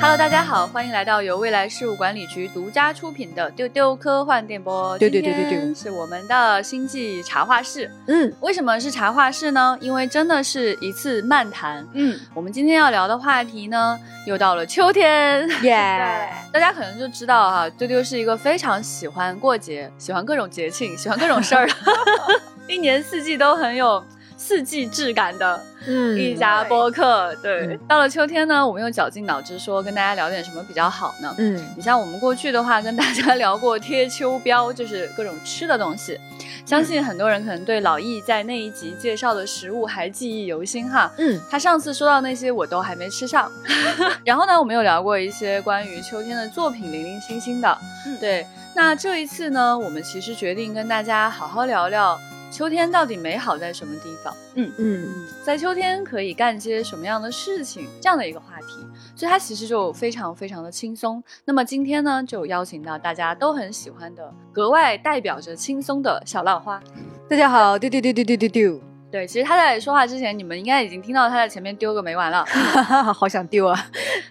Hello，大家好，欢迎来到由未来事务管理局独家出品的丢丢科幻电波。丢丢丢丢丢是我们的星际茶话室。嗯，为什么是茶话室呢？因为真的是一次漫谈。嗯，我们今天要聊的话题呢，又到了秋天。耶，大家可能就知道哈、丢丢是一个非常喜欢过节、喜欢各种节庆、喜欢各种事儿的，一年四季都很有四季质感的嗯一家播客。对，嗯到了秋天呢，我们又绞尽脑汁说跟大家聊点什么比较好呢？嗯你像我们过去的话，跟大家聊过贴秋膘，就是各种吃的东西。相信很多人可能对老易在那一集介绍的食物还记忆犹新哈。嗯他上次说到那些我都还没吃上，然后呢，我们又聊过一些关于秋天的作品，零零星星的。嗯对，那这一次呢，我们其实决定跟大家好好聊聊秋天到底美好在什么地方。嗯嗯嗯，在秋天可以干些什么样的事情，这样的一个话题，所以它其实就非常非常的轻松。那么今天呢，就邀请到大家都很喜欢的，格外代表着轻松的小浪花。大家好，丢丢丢丢丢丢丢，对，其实他在说话之前，你们应该已经听到他在前面丢个没完了。哈哈，好想丢啊！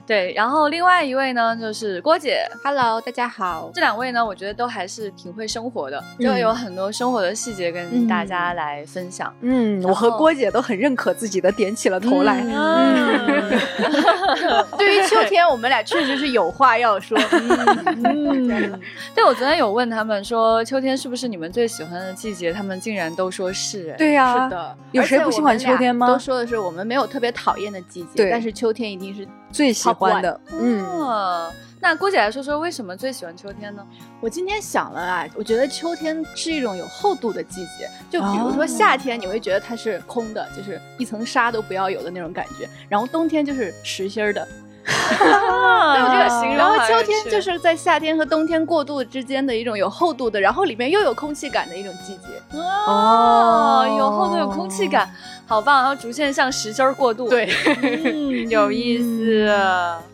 对，然后另外一位呢，就是郭姐。Hello，大家好。这两位呢，我觉得都还是挺会生活的，嗯就有很多生活的细节跟大家来分享。嗯，我和郭姐都很认可自己的，点起了头来。嗯 对于秋天，我们俩确实是有话要说。嗯，对，我昨天有问他们说，秋天是不是你们最喜欢的季节？他们竟然都说是。哎，对呀、是的，有谁不喜欢秋天吗都说的是我们没有特别讨厌的季节，但是秋天一定是。最喜欢的。嗯，哦，那郭姐来说说为什么最喜欢秋天呢？我今天想了啊，我觉得秋天是一种有厚度的季节。就比如说哦夏天，你会觉得它是空的，就是一层纱都不要有的那种感觉。然后冬天就是实心儿的，对我这个形容然后秋天就是在夏天和冬天过渡之间的一种有厚度的，然后里面又有空气感的一种季节。哦，有厚度有空气感，好棒！然后逐渐向实心儿过渡。，对，嗯，有意思。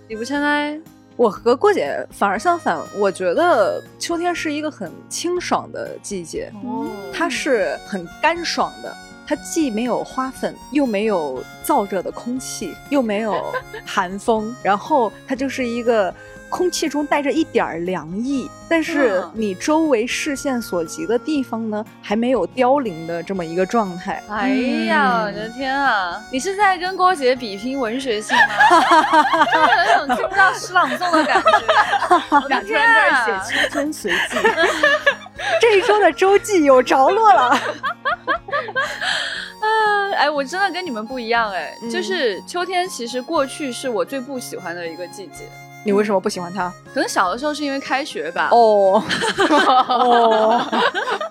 李不琛呢？我和郭姐反而相反，我觉得秋天是一个很清爽的季节，哦它是很干爽的。它既没有花粉，又没有燥热的空气，又没有 寒风，然后它就是一个空气中带着一点儿凉意，但是嗯你周围视线所及的地方呢，还没有凋零的这么一个状态。哎呀，我嗯的天啊！你是在跟郭姐比拼文学性吗？就是有种听不到诗朗诵的感觉。我的想突天然在！写《青春随记》。这一周的周记有着落了。啊 哎，我真的跟你们不一样哎，嗯就是秋天，其实过去是我最不喜欢的一个季节。你为什么不喜欢他？可能小的时候是因为开学吧，哦 哦，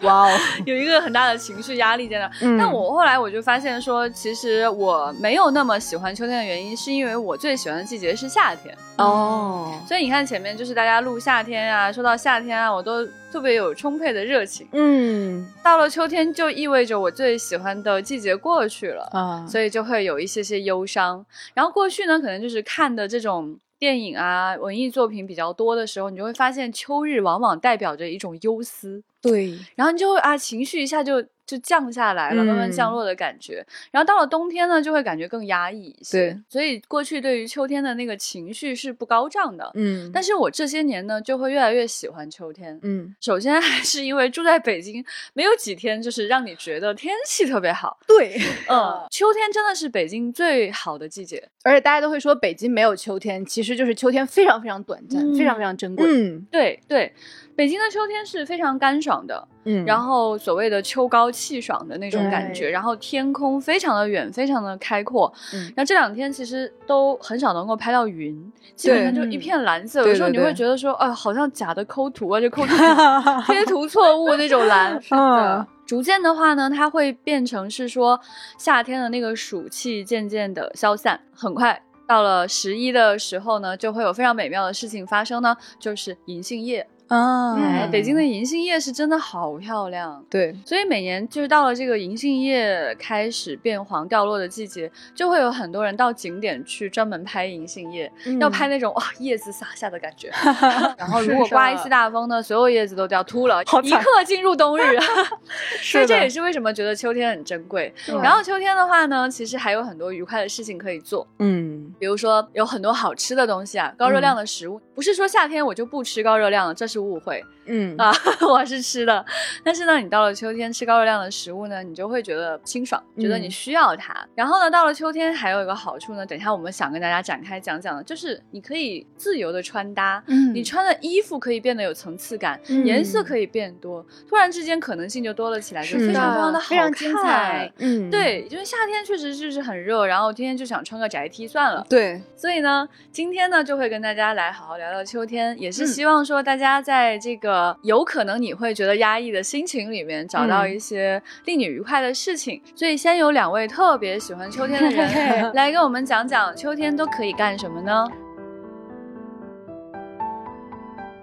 哇哦！有一个很大的情绪压力在那。嗯但我后来我就发现说，其实我没有那么喜欢秋天的原因，是因为我最喜欢的季节是夏天。哦，所以你看前面就是大家录夏天啊，说到夏天啊，我都特别有充沛的热情。嗯到了秋天，就意味着我最喜欢的季节过去了，啊，所以就会有一些些忧伤。然后过去呢，可能就是看的这种电影啊、文艺作品比较多的时候，你就会发现秋日往往代表着一种忧思，对，然后你就会啊情绪一下就就降下来了，慢慢嗯降落的感觉。然后到了冬天呢，就会感觉更压抑一些。对，所以过去对于秋天的那个情绪是不高涨的。嗯，但是我这些年呢，就会越来越喜欢秋天。嗯，首先还是因为住在北京，没有几天就是让你觉得天气特别好。对，嗯，秋天真的是北京最好的季节。而且大家都会说北京没有秋天，其实就是秋天非常非常短暂，嗯非常非常珍贵。嗯对对，北京的秋天是非常干爽的，嗯，然后所谓的秋高气爽的那种感觉，然后天空非常的远，非常的开阔。嗯然后这两天其实都很少能够拍到云，基本上就一片蓝色。有时候你会觉得说，啊，好像假的抠图啊，就抠图 贴图错误那种蓝。是嗯逐渐的话呢，它会变成是说夏天的那个暑气渐渐的消散，很快到了十一的时候呢，就会有非常美妙的事情发生呢，就是银杏叶。啊哎，嗯北京的银杏叶是真的好漂亮。对，所以每年就是到了这个银杏叶开始变黄掉落的季节，就会有很多人到景点去专门拍银杏叶，要拍那种哇叶子洒下的感觉。然后如果刮一次大风呢，所有叶子都掉秃了，好一刻进入冬日。所以这也是为什么觉得秋天很珍贵。然后秋天的话呢，其实还有很多愉快的事情可以做，嗯比如说有很多好吃的东西啊，高热量的食物。不是说夏天我就不吃高热量了，这是误会。嗯啊，我是吃的，但是呢，你到了秋天吃高热量的食物呢，你就会觉得清爽，觉得你嗯需要它。然后呢，到了秋天还有一个好处呢，等一下我们想跟大家展开讲讲的，就是你可以自由的穿搭，嗯你穿的衣服可以变得有层次感，嗯颜色可以变多，突然之间可能性就多了起来，就是非常非常的好非常精彩。嗯，对，因为夏天确实就是很热，然后天天就想穿个宅 T 算了。对，所以呢，今天呢就会跟大家来好好聊聊秋天，也是嗯希望说大家在这个有可能你会觉得压抑的心情里面，找到嗯一些令你愉快的事情。所以先有两位特别喜欢秋天的人 来跟我们讲讲秋天都可以干什么呢？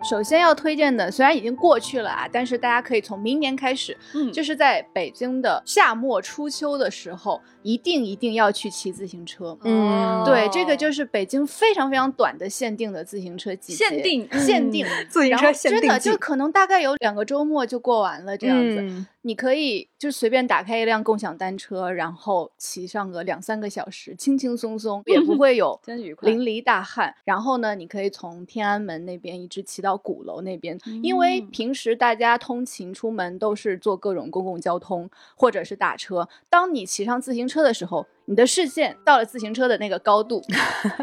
首先要推荐的，虽然已经过去了啊，但是大家可以从明年开始，嗯，就是在北京的夏末初秋的时候，一定一定要去骑自行车。嗯。对，这个就是北京非常非常短的限定的自行车季节，限定。限定。嗯。自行然车后真的就可能大概有两个周末就过完了这样子。嗯你可以就随便打开一辆共享单车，然后骑上个两三个小时，轻轻松松，也不会有 淋漓大汗。然后呢，你可以从天安门那边一直骑到鼓楼那边，因为嗯平时大家通勤出门都是坐各种公共交通或者是打车，当你骑上自行车的时候。你的视线到了自行车的那个高度，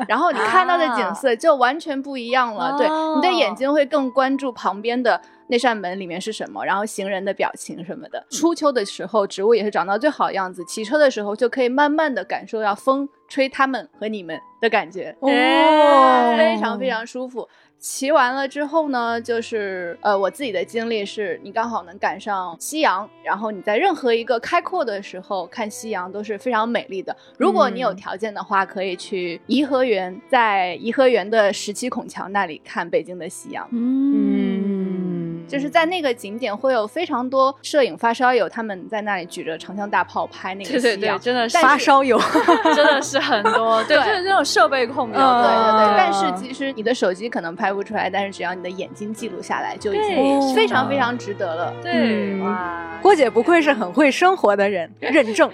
然后你看到的景色就完全不一样了。对，你的眼哦睛会更关注旁边的那扇门里面是什么，然后行人的表情什么的。初秋的时候，植物也是长到最好的样子。骑车的时候就可以慢慢的感受到风吹它们和你们的感觉，哦非常非常舒服。骑完了之后呢，就是呃，我自己的经历是，你刚好能赶上夕阳，然后你在任何一个开阔的时候看夕阳都是非常美丽的。如果你有嗯条件的话，可以去颐和园，在颐和园的十七孔桥那里看北京的夕阳。嗯，就是在那个景点会有非常多摄影发烧友，他们在那里举着长枪大炮拍那个对对对，夕阳。真的是发烧友，真的是很多，对，就是这种设备控比较嗯多。对对对，啊但是其实你的手机可能拍不出来，但是只要你的眼睛记录下来，就已经非常非常值得了。对，嗯哇，郭姐不愧是很会生活的人，认证。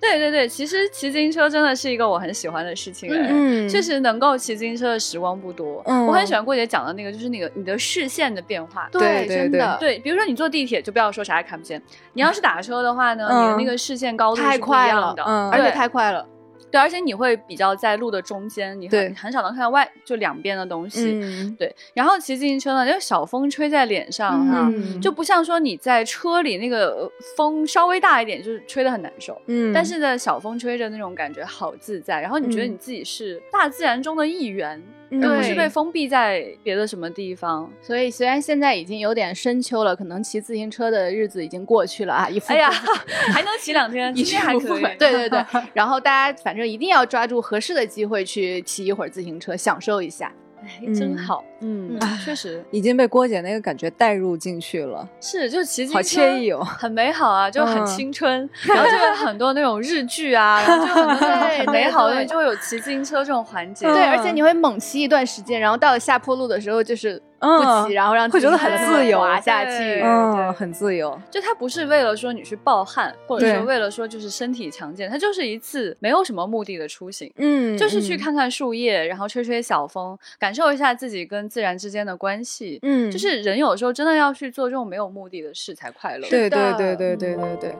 对对对，其实骑自行车真的是一个我很喜欢的事情，哎嗯确实能够骑自行车的时光不多。嗯我很喜欢郭姐讲的那个，就是那个你的视线的变化。对对真的，对，比如说你坐地铁，就不要说啥也看不见。你要是打车的话呢，嗯你的那个视线高度太是不一快了样的，嗯而且太快了。对，而且你会比较在路的中间，你对很很少能看到外就两边的东西。嗯对，然后骑自行车呢，就小风吹在脸上哈，嗯就不像说你在车里那个呃风稍微大一点，就是吹得很难受。嗯但是呢，小风吹着那种感觉好自在，然后你觉得嗯你自己是大自然中的一员，嗯而不是被封闭在别的什么地方。所以虽然现在已经有点深秋了，可能骑自行车的日子已经过去了啊，一副哎呀 还能骑两天，一今天还可以。对对对，然后大家反正一定要抓住合适的机会去骑一会儿自行车，享受一下。哎，真嗯好。嗯嗯，确实已经被郭姐那个感觉带入进去了，是，就骑自好行车惬意哦。很美好啊，就很嗯青春，然后就有很多那种日剧啊，然后就很 美好的，就会有骑自行车这种环节。对，嗯而且你会猛骑一段时间，然后到了下坡路的时候就是不嗯骑，然后让会觉得很自由滑下去。对嗯，很自由。就他不是为了说你去暴汗，或者对说为了说就是身体强健，他就是一次没有什么目的的出行。嗯就是去，看看树叶，然后吹吹小风，感受一下自己跟自然之间的关系。嗯，就是人有时候真的要去做这种没有目的的事才快乐。对对对对对对。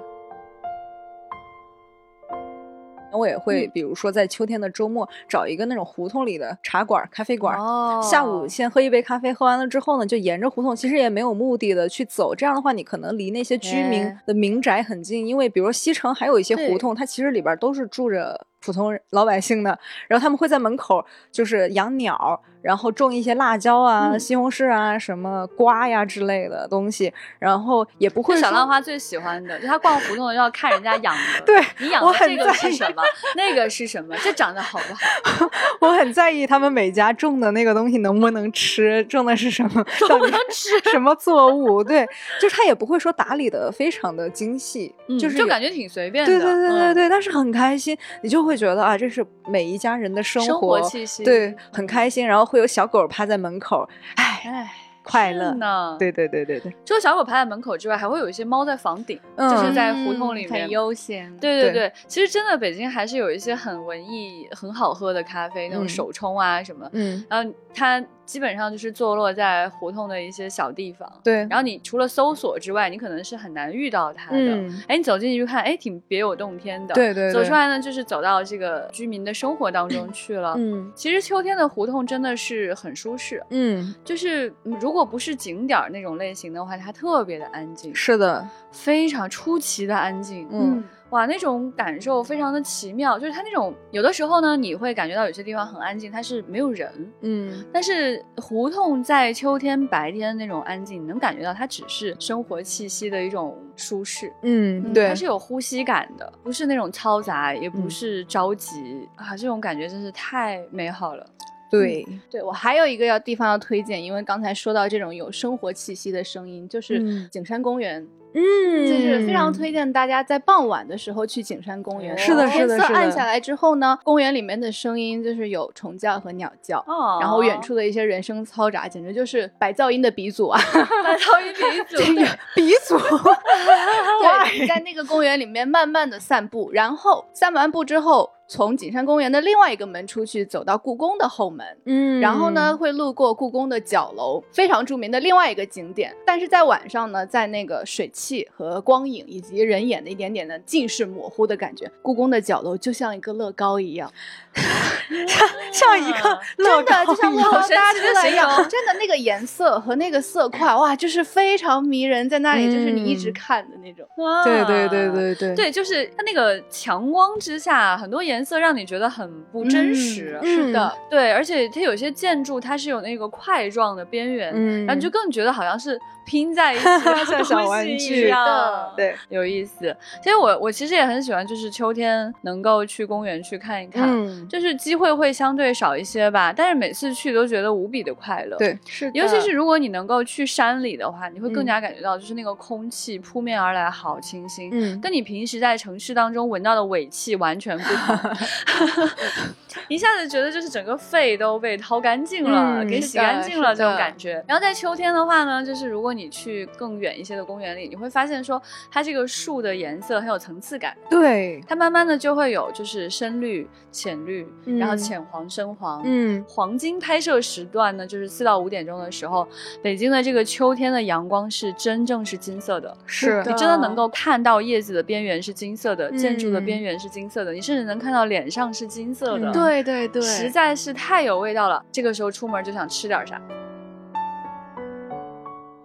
我也会，嗯。比如说在秋天的周末，找一个那种胡同里的茶馆、咖啡馆，哦，下午先喝一杯咖啡，喝完了之后呢，就沿着胡同，其实也没有目的的去走。这样的话，你可能离那些居民哎。的民宅很近，因为比如说西城还有一些胡同，它其实里边都是住着普通人老百姓的，然后他们会在门口就是养鸟，然后种一些辣椒啊、嗯西红柿啊、什么瓜呀之类的东西，然后也不会小浪花最喜欢的，就他逛胡同要看人家养的。对你养的这个是什么？那个是什么？这长得好不好？我很在意他们每家种的那个东西能不能吃，种的是什么，到底吃。什么作物？对，就是他也不会说打理的非常的精细，嗯就是就感觉挺随便的。对对对对嗯对，但是很开心，你就会觉得啊，这是每一家人的生活气息对，很开心。然后会有小狗趴在门口，哎，哎，快乐。呢。，对对对对对，除了小狗趴在门口之外，还会有一些猫在房顶，嗯就是在胡同里面嗯很悠闲。对对对对，其实真的北京还是有一些很文艺、很好喝的咖啡，那种嗯手冲啊什么。嗯，然后它基本上就是坐落在胡同的一些小地方。对，然后你除了搜索之外，你可能是很难遇到它的。嗯哎，你走进去看，哎，挺别有洞天的。对对对走出来呢，就是走到这个居民的生活当中去了。嗯其实秋天的胡同真的是很舒适，嗯，就是嗯如果不是景点儿那种类型的话，它特别的安静，是的，非常出奇的安静。嗯哇，那种感受非常的奇妙，就是它那种有的时候呢，你会感觉到有些地方很安静，它是没有人，嗯。但是胡同在秋天白天那种安静，你能感觉到它只是生活气息的一种舒适，嗯，对它，是有呼吸感的，不是那种嘈杂，也不嗯。是着急、啊，这种感觉真是太美好了。对，对我还有一个要地方要推荐，因为刚才说到这种有生活气息的声音，就是嗯。景山公园，嗯，就是非常推荐大家在傍晚的时候去景山公园。是的是的天色是的暗下来之后呢，公园里面的声音就是有虫叫和鸟叫。哦然后远处的一些人声嘈杂，简直就是白噪音的鼻祖啊！白噪音鼻祖，对鼻祖，对，你在那个公园里面慢慢的散步，然后散完步之后，从景山公园的另外一个门出去，走到故宫的后门。嗯然后呢，，会路过故宫的角楼，非常著名的另外一个景点。但是在晚上呢，在那个水汽和光影以及人眼的一点点的近视模糊的感觉，故宫的角楼就像一个乐高一样，像一个乐真的就像乐高搭出来一样，真的那个颜色和那个色块，哇，就是非常迷人，在那里就是你一直嗯看的那种。对对对对对对，就是它那个强光之下，很多颜色让你觉觉得很不真实。嗯是的，对，而且它有些建筑它是有那个块状的边缘，嗯然后你就更觉得好像是拼在一起 像小玩一具样，对，有意思。其实我我其实也很喜欢，就是秋天能够去公园去看一看，嗯，就是机会会相对少一些吧，但是每次去都觉得无比的快乐。。对，是尤其是如果你能够去山里的话，你会更嗯加感觉到，就是那个空气扑面而来，好清新，嗯，跟你平时在城市当中闻到的尾气完全不同，一下子觉得就是整个肺都被掏干净了，嗯给洗干净了这种感觉。然后在秋天的话呢，就是如果你去更远一些的公园里，你会发现说它这个树的颜色很有层次感，对，它慢慢的就会有就是深绿、浅绿，然后嗯浅黄、深黄，嗯。黄金拍摄时段呢，就是四到五点钟的时候，北京的这个秋天的阳光是真正是金色的，是你真的能够看到叶子的边缘是金色的，建筑的嗯边缘是金色的，你甚至能看到脸上是金色的，嗯对对对，实在是太有味道了。这个时候出门就想吃点啥。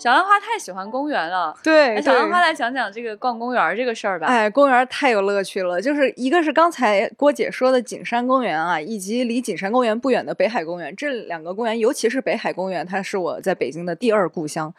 小兰花太喜欢公园了，对，哎，小兰花来讲讲这个逛公园这个事儿吧。哎，公园太有乐趣了，就是一个是刚才郭姐说的景山公园啊，以及离景山公园不远的北海公园，这两个公园，尤其是北海公园，它是我在北京的第二故乡，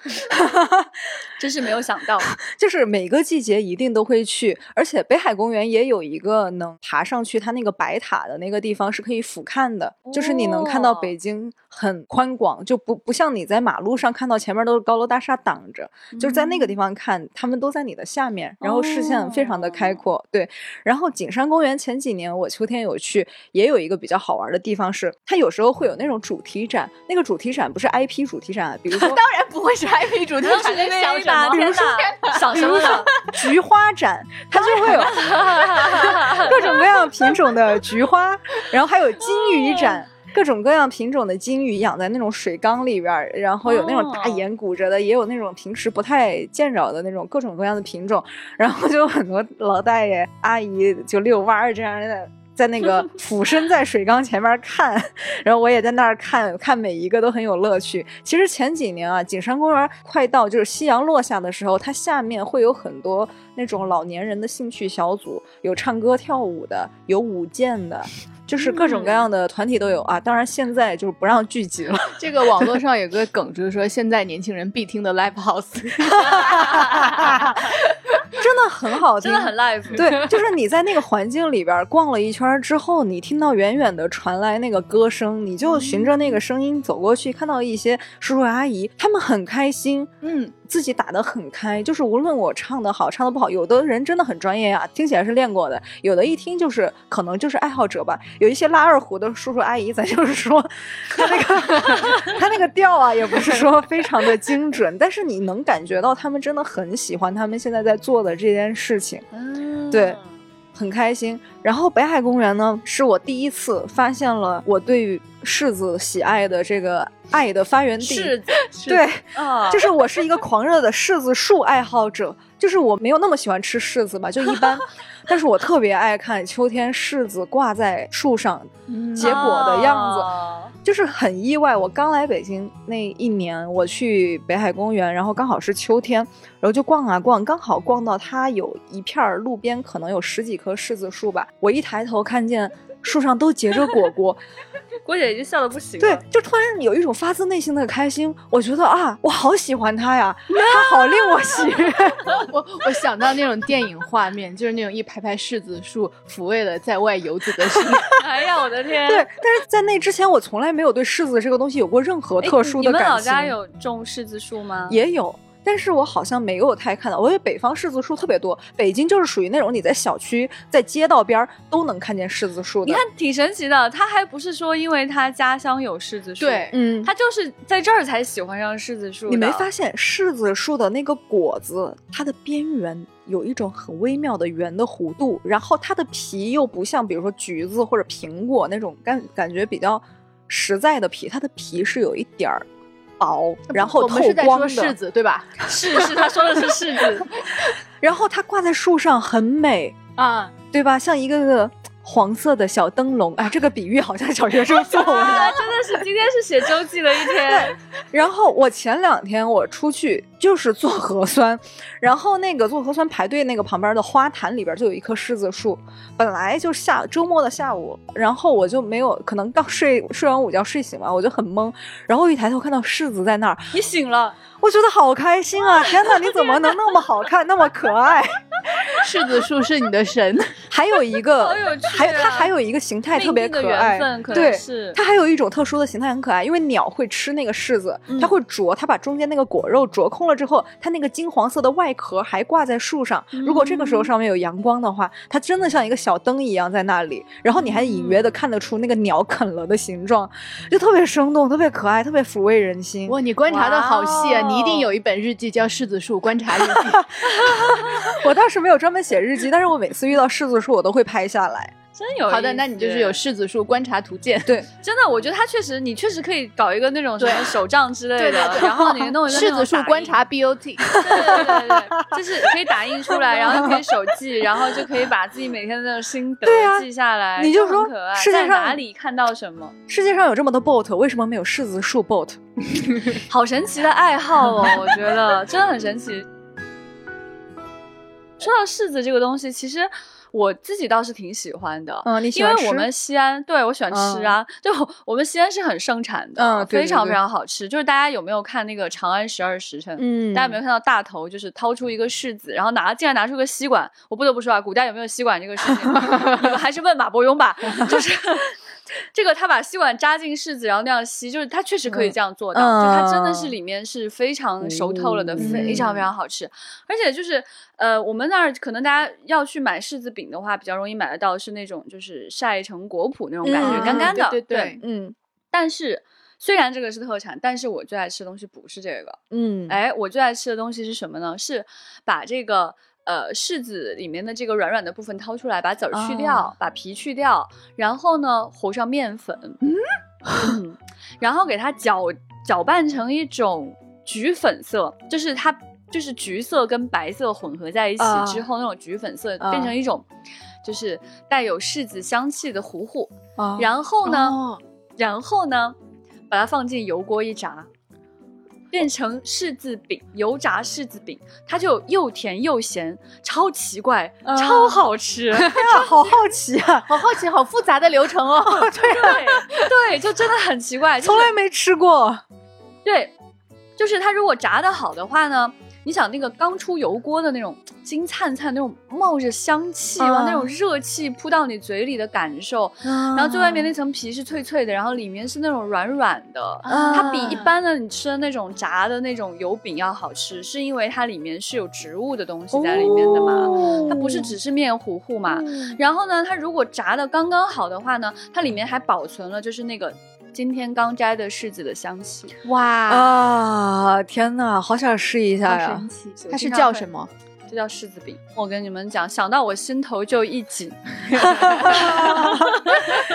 真是没有想到，就是每个季节一定都会去，而且北海公园也有一个能爬上去它那个白塔的那个地方是可以俯瞰的，就是你能看到哦北京很宽广，就不不像你在马路上看到前面都是高楼大厦挡着，就是在那个地方看，他们都在你的下面，然后视线非常的开阔。对，然后景山公园前几年我秋天有去，也有一个比较好玩的地方是，它有时候会有那种主题展，那个主题展不是 IP 主题展啊，比如说 当然不会是 IP 主题展，在那想什么？边吧天哪，想什么呢？菊花展，它就会有 各种各样品种的菊花，然后还有金鱼展。各种各样品种的金鱼养在那种水缸里边儿，然后有那种大哦眼鼓着的，也有那种平时不太见着的那种各种各样的品种，然后就有很多老大爷阿姨就遛弯儿这样的。在那个 俯身在水缸前面看，然后我也在那儿看看每一个都很有乐趣。其实前几年啊，景山公园快到就是夕阳落下的时候，它下面会有很多那种老年人的兴趣小组，有唱歌跳舞的，有舞剑的。就是各种各样的团体都有啊，当然现在就是不让聚集了。这个网络上有个梗，就是说现在年轻人必听的 live house，真的很好听，真的很 live。对，就是你在那个环境里边逛了一圈之后，你听到远远的传来那个歌声，你就循着那个声音走过去，看到一些叔叔阿姨，他们很开心，嗯，自己打得很开。就是无论我唱的好，唱的不好，有的人真的很专业呀，听起来是练过的；有的一听就是可能就是爱好者吧。有一些拉二胡的叔叔阿姨，咱就是 说他那个他那个调啊，也不是说非常的精准，但是你能感觉到他们真的很喜欢他们现在在做的这件事情，嗯对，很开心。然后北海公园呢，是我第一次发现了我对于柿子喜爱的这个爱的发源地。柿子，对，啊，就是我是一个狂热的柿子树爱好者，就是我没有那么喜欢吃柿子吧，就一般，但是我特别爱看秋天柿子挂在树上结果的样子。啊就是很意外，我刚来北京那一年，我去北海公园，然后刚好是秋天，然后就逛啊逛，刚好逛到它有一片儿路边可能有十几棵柿子树吧，我一抬头看见树上都结着果果，郭姐已经笑的不行了。对，就突然有一种发自内心的开心，我觉得啊，我好喜欢它呀，它好令我喜 悦。我我想到那种电影画面，就是那种一排排柿子树抚慰了在外游子的心。哎呀，我的天！对，但是在那之前，我从来没有对柿子这个东西有过任何哎特殊你们的感情。老家有种柿子树吗？也有，但是我好像没有太看到。我以为北方柿子树特别多，北京就是属于那种你在小区、在街道边儿都能看见柿子树的。你看，挺神奇的。他还不是说因为他家乡有柿子树，对，嗯，他就是在这儿才喜欢上柿子树。你没发现柿子树的那个果子，它的边缘有一种很微妙的圆的弧度，然后它的皮又不像比如说橘子或者苹果那种感感觉比较实在的皮，它的皮是有一点儿薄，然后透我们是在光的，说柿子对吧？是是，他说的是柿子。然后它挂在树上很美，啊，对吧？像一个个黄色的小灯笼，哎，这个比喻好像小学生作文。啊，真的是今天是写周记的一天。然后我前两天我出去就是做核酸，然后那个做核酸排队那个旁边的花坛里边就有一棵柿子树，本来就下周末的下午，然后我就没有可能刚睡睡完午觉睡醒了，我就很懵，然后一抬头看到柿子在那儿，你醒了，我觉得好开心啊！天哪，你怎么能那么好看，那么可爱？柿子树是你的神。还有一个，好有趣啊还有它还有一个形态特别可爱缘分，可能对，是它还有一种特殊的形态很可爱，因为鸟会吃那个柿子，嗯它会啄，它把中间那个果肉啄空了之后，它那个金黄色的外壳还挂在树上。如果这个时候上面有阳光的话，它真的像一个小灯一样在那里，然后你还隐约的看得出那个鸟啃了的形状，就特别生动，特别可爱，特别抚慰人心。哇，你观察的好细啊！你一定有一本日记叫《柿子树观察日记》。我倒是没有专门写日记，但是我每次遇到柿子树，我都会拍下来。真有好的，那你就是有柿子树观察图鉴。对，真的，我觉得它确实，你确实可以搞一个那种什么手账之类的，对对然后你弄一个柿子树观察 BOT。对对对对，就是可以打印出来，然后可以手记，然后就可以把自己每天的那种心得记下来。你就说很可爱在世界上哪里看到什么，世界上有这么多 boat，为什么没有柿子树 boat？好神奇的爱好哦，我觉得真的很神奇。说到柿子这个东西，其实我自己倒是挺喜欢的。嗯，你喜因？为我们西安，对我喜欢吃啊，就我们西安是很盛产的，嗯对对非常非常好吃。就是大家有没有看那个《长安十二时辰》？嗯，大家有没有看到大头就是掏出一个柿子，然后拿竟然拿出个吸管？我不得不说啊，古代有没有吸管这个事情，你们还是问马伯庸吧。就是这个，他把吸管扎进柿子，然后那样吸，就是他确实可以这样做到，嗯就它真的是里面是非常熟透了的，嗯非常非常好吃。而且就是呃，我们那儿可能大家要去买柿子饼的话，比较容易买得到是那种就是晒成果脯那种感觉，嗯干干的，对对对嗯但是虽然这个是特产，但是我最爱吃的东西不是这个。嗯，哎，我最爱吃的东西是什么呢？是把这个呃柿子里面的这个软软的部分掏出来，把籽儿去掉，哦把皮去掉，然后呢和上面粉，嗯，然后给它搅搅拌成一种橘粉色，就是它就是橘色跟白色混合在一起啊之后，那种橘粉色啊变成一种。就是带有柿子香气的糊糊，啊然后呢，哦然后呢，把它放进油锅一炸，变成柿子饼，油炸柿子饼，它就又甜又咸，超奇怪，啊超好吃。哎呀，好好奇啊，好好奇，好复杂的流程哦。对对，就真的很奇怪，就是从来没吃过。对，就是它如果炸的好的话呢，你想那个刚出油锅的那种金灿灿那种冒着香气哇，啊那种热气扑到你嘴里的感受，然然后最外面那层皮是脆脆的，然后里面是那种软软的。啊它比一般的你吃的那种炸的那种油饼要好吃，是因为它里面是有植物的东西在里面的嘛，哦它不是只是面糊糊嘛。然后呢，它如果炸的刚刚好的话呢，它里面还保存了就是那个今天刚摘的柿子的香气。哇，啊！天哪，好想试一下呀！神奇！它是叫什么？这叫柿子饼。我跟你们讲，想到我心头就一紧。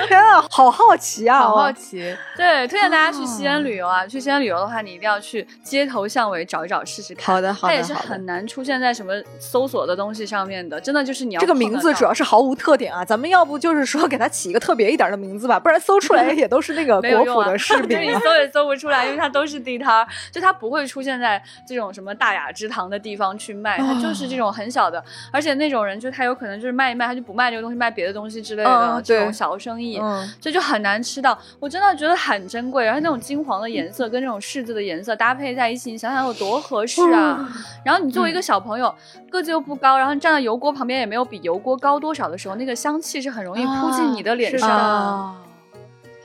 天啊，好好奇啊！好好奇。对，推荐大家去西安旅游啊！去西安旅游的话，你一定要去街头巷尾找一找试试看。好的，好的，它也是很。难出现在什么搜索的东西上面的，真的就是你要这个名字主要是毫无特点啊，咱们要不就是说给它起一个特别一点的名字吧，不然搜出来 也都是那个国府的柿 就饼啊。你搜也搜不出来，因为它都是地摊儿，就它不会出现在这种什么大雅之堂的地方去卖，它就是这种很小的，而且那种人就他有可能就是卖一卖，他就不卖这个东西，卖别的东西之类的、这种小生意。嗯，所以就很难吃到，我真的觉得很珍贵。然后那种金黄的颜色跟那种柿子的颜色搭配在一起，你想想有多合适啊！然后你作为一个小朋友，个子又不高，然后你站在油锅旁边也没有比油锅高多少的时候，那个香气是很容易扑进你的脸是上。啊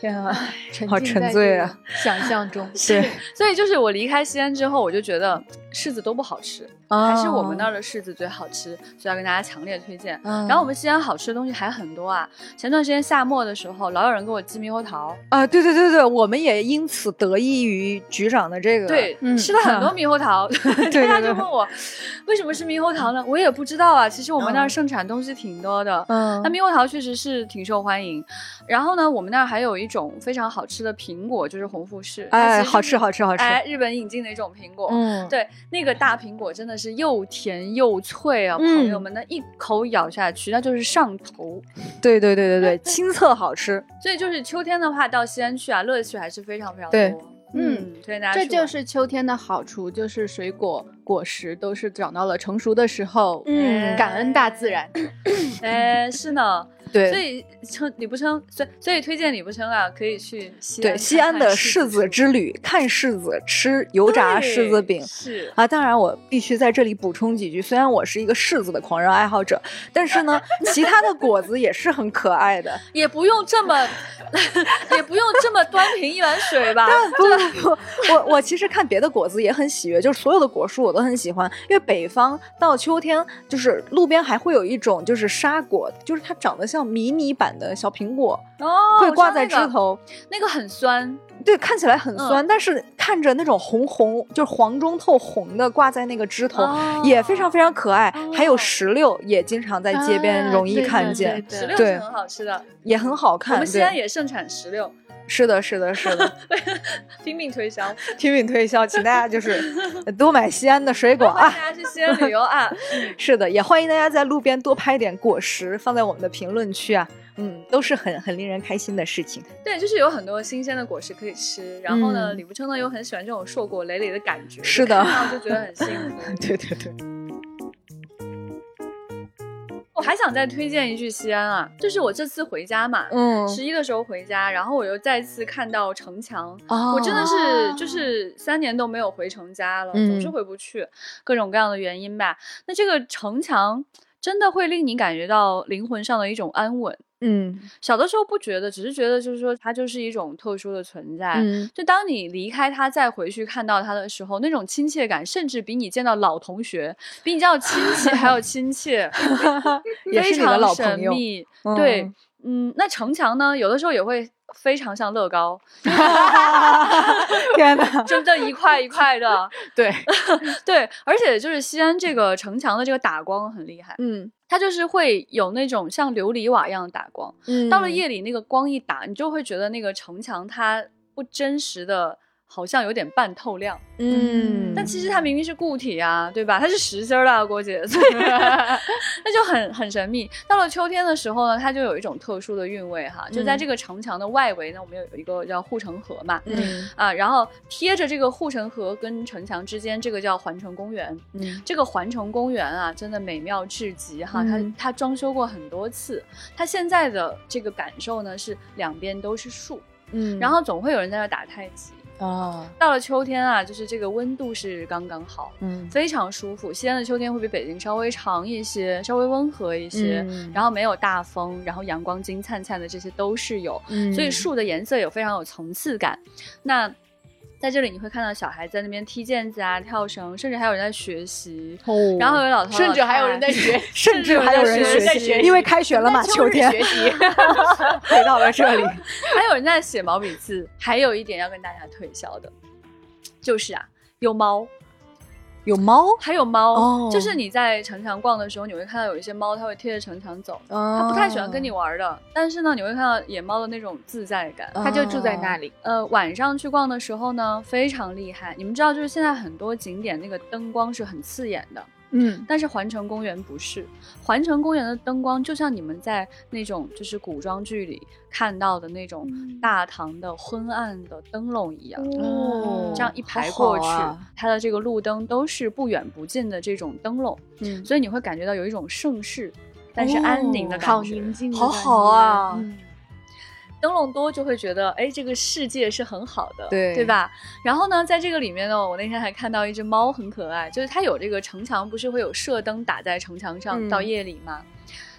天啊，好沉醉啊！想象中。对，所以就是我离开西安之后，我就觉得柿子都不好吃，还是我们那儿。的柿子最好吃，所以要跟大家强烈推荐。嗯然后我们西安好吃的东西还很多啊！前段时间夏末的时候，老有人给我寄猕猴桃，啊，对对对对，我们也因此得益于局长的这个。对，嗯吃了很多 猕猴桃。对他就问我为什么是猕猴桃呢？我也不知道啊。其实我们那儿嗯盛产东西挺多的。嗯那猕猴桃确实是挺受欢迎，然后呢，我们那儿还有一种非常好吃的苹果，就是红富士，它哎，好吃好吃好吃。哎，日本引进的一种苹果，嗯，对，那个大苹果真的是又甜又脆啊，嗯朋友们，那一口咬下去，那就是上头。对对对对对，亲测好吃。所以就是秋天的话，到西安去啊，乐趣还是非常非常多。嗯嗯，推荐大家这就是秋天的好处，就是水果果实都是长到了成熟的时候。嗯感恩大自然。哎，是呢，对，所以称李不称，所以所以推荐李不称啊，可以去西安对西安的柿子之旅，看柿子，吃油炸柿子饼。是啊，当然，我必须在这里补充几句。虽然我是一个柿子的狂热爱好者，但是呢，其他的果子也是很可爱的。也不用这么，也不用这么端平一碗水吧？不不不，我我其实看别的果子也很喜悦，就是所有的果树我都很喜欢，因为北方到秋天，就是路边还会有一种就是沙果，就是它长得像迷你版的小苹果，哦，会挂在枝头。那个很酸，对，看起来很嗯酸，但是看着那种红红，就是黄中透红的挂在那个枝头，哦也非常非常可爱。还有哦石榴，也经常在街边啊容易看见，对石榴对是很好吃的。也很好看。我们西安，也盛产石榴，是的，是的，是的，拼命推销。拼命推销，请大家就是 多买西安的水果啊。大家去西安旅游啊！是的，也欢迎大家在路边多拍点果实，放在我们的评论区啊。嗯，都是很很令人开心的事情。对，就是有很多新鲜的果实可以吃。然后呢，嗯李不称呢又很喜欢这种硕果累累的感觉，是的就觉得很幸福。对对对，我还想再推荐一句西安啊，就是我这次回家嘛，嗯十一的时候回家，然后我又再次看到城墙。哦我真的是就是三年都没有回城家了，嗯总是回不去，各种各样的原因吧。那这个城墙真的会令你感觉到灵魂上的一种安稳。嗯小的时候不觉得，只是觉得就是说它就是一种特殊的存在。嗯，就当你离开它，再回去看到它的时候，那种亲切感，甚至比你见到老同学，比你见到亲戚还要亲切，非也是你的常神老朋友。秘。对嗯，嗯，那城墙呢，有的时候也会非常像乐高，天哪！真的一块一块的。对，对，而且就是西安这个城墙的这个打光很厉害，嗯它就是会有那种像琉璃瓦一样的打光。嗯，到了夜里，那个光一打，你就会觉得那个城墙它不真实的。好像有点半透亮，嗯但其实它明明是固体啊，对吧？它是实心儿的啊，郭姐，所以 那就很很神秘。到了秋天的时候呢，它就有一种特殊的韵味哈，就在这个城墙的外围呢，我们有一个叫护城河嘛，嗯啊，然后贴着这个护城河跟城墙之间，这个叫环城公园。嗯这个环城公园啊，真的美妙至极哈！它嗯它装修过很多次，它现在的这个感受呢是两边都是树，嗯然后总会有人在那打太极。啊到了秋天啊，就是这个温度是刚刚好，嗯非常舒服。西安的秋天会比北京稍微长一些，稍微温和一些，嗯然后没有大风，然后阳光金灿灿的，这些都是有。嗯所以树的颜色也非常有层次感。那在这里你会看到小孩在那边踢毽子啊、跳绳，甚至还有人在学习。哦然后有老头，甚至还有人在学，甚至还有人在学习，因为开学了嘛，秋天学习。回到了这里。还有人在写毛笔字。还有一点要跟大家推销的，就是啊，有猫。有猫，还有猫，哦就是你在城墙逛的时候，你会看到有一些猫，它会贴着城墙走，它它不太喜欢跟你玩的，但是呢，你会看到野猫的那种自在感。它就住在那里。呃，晚上去逛的时候呢，非常厉害。你们知道，就是现在很多景点那个灯光是很刺眼的，嗯，但是环城公园不是。环城公园的灯光就像你们在那种就是古装剧里看到的那种大唐的昏暗的灯笼一样。哦这样一排过去，啊它的这个路灯都是不远不近的这种灯笼，嗯，所以你会感觉到有一种盛世但是安宁的感觉。好宁静好，好啊嗯灯笼多就会觉得，哎，这个世界是很好的，对对吧？然后呢，在这个里面呢，我那天还看到一只猫很可爱，就是它有这个城墙，不是会有射灯打在城墙上，嗯到夜里吗？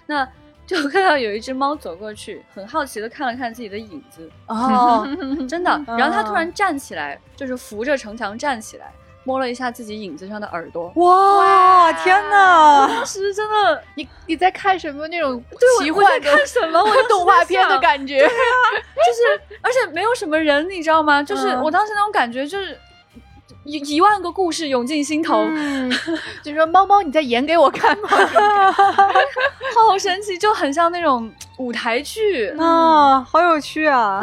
那就 看到有一只猫走过去，很好奇的看了看自己的影子，哦，真的。然后它突然站起来，就是扶着城墙站起来，摸了一下自己影子上的耳朵。哇，天哪！当时真的，你你在看什么那种奇幻的看什么？我当时动画片的感觉，对啊？就是，而且没有什么人，你知道吗？就是嗯我当时那种感觉，就是一一万个故事涌进心头，嗯 就说猫猫，你在演给我看吗？好神奇，就很像那种舞台剧。啊，好有趣啊！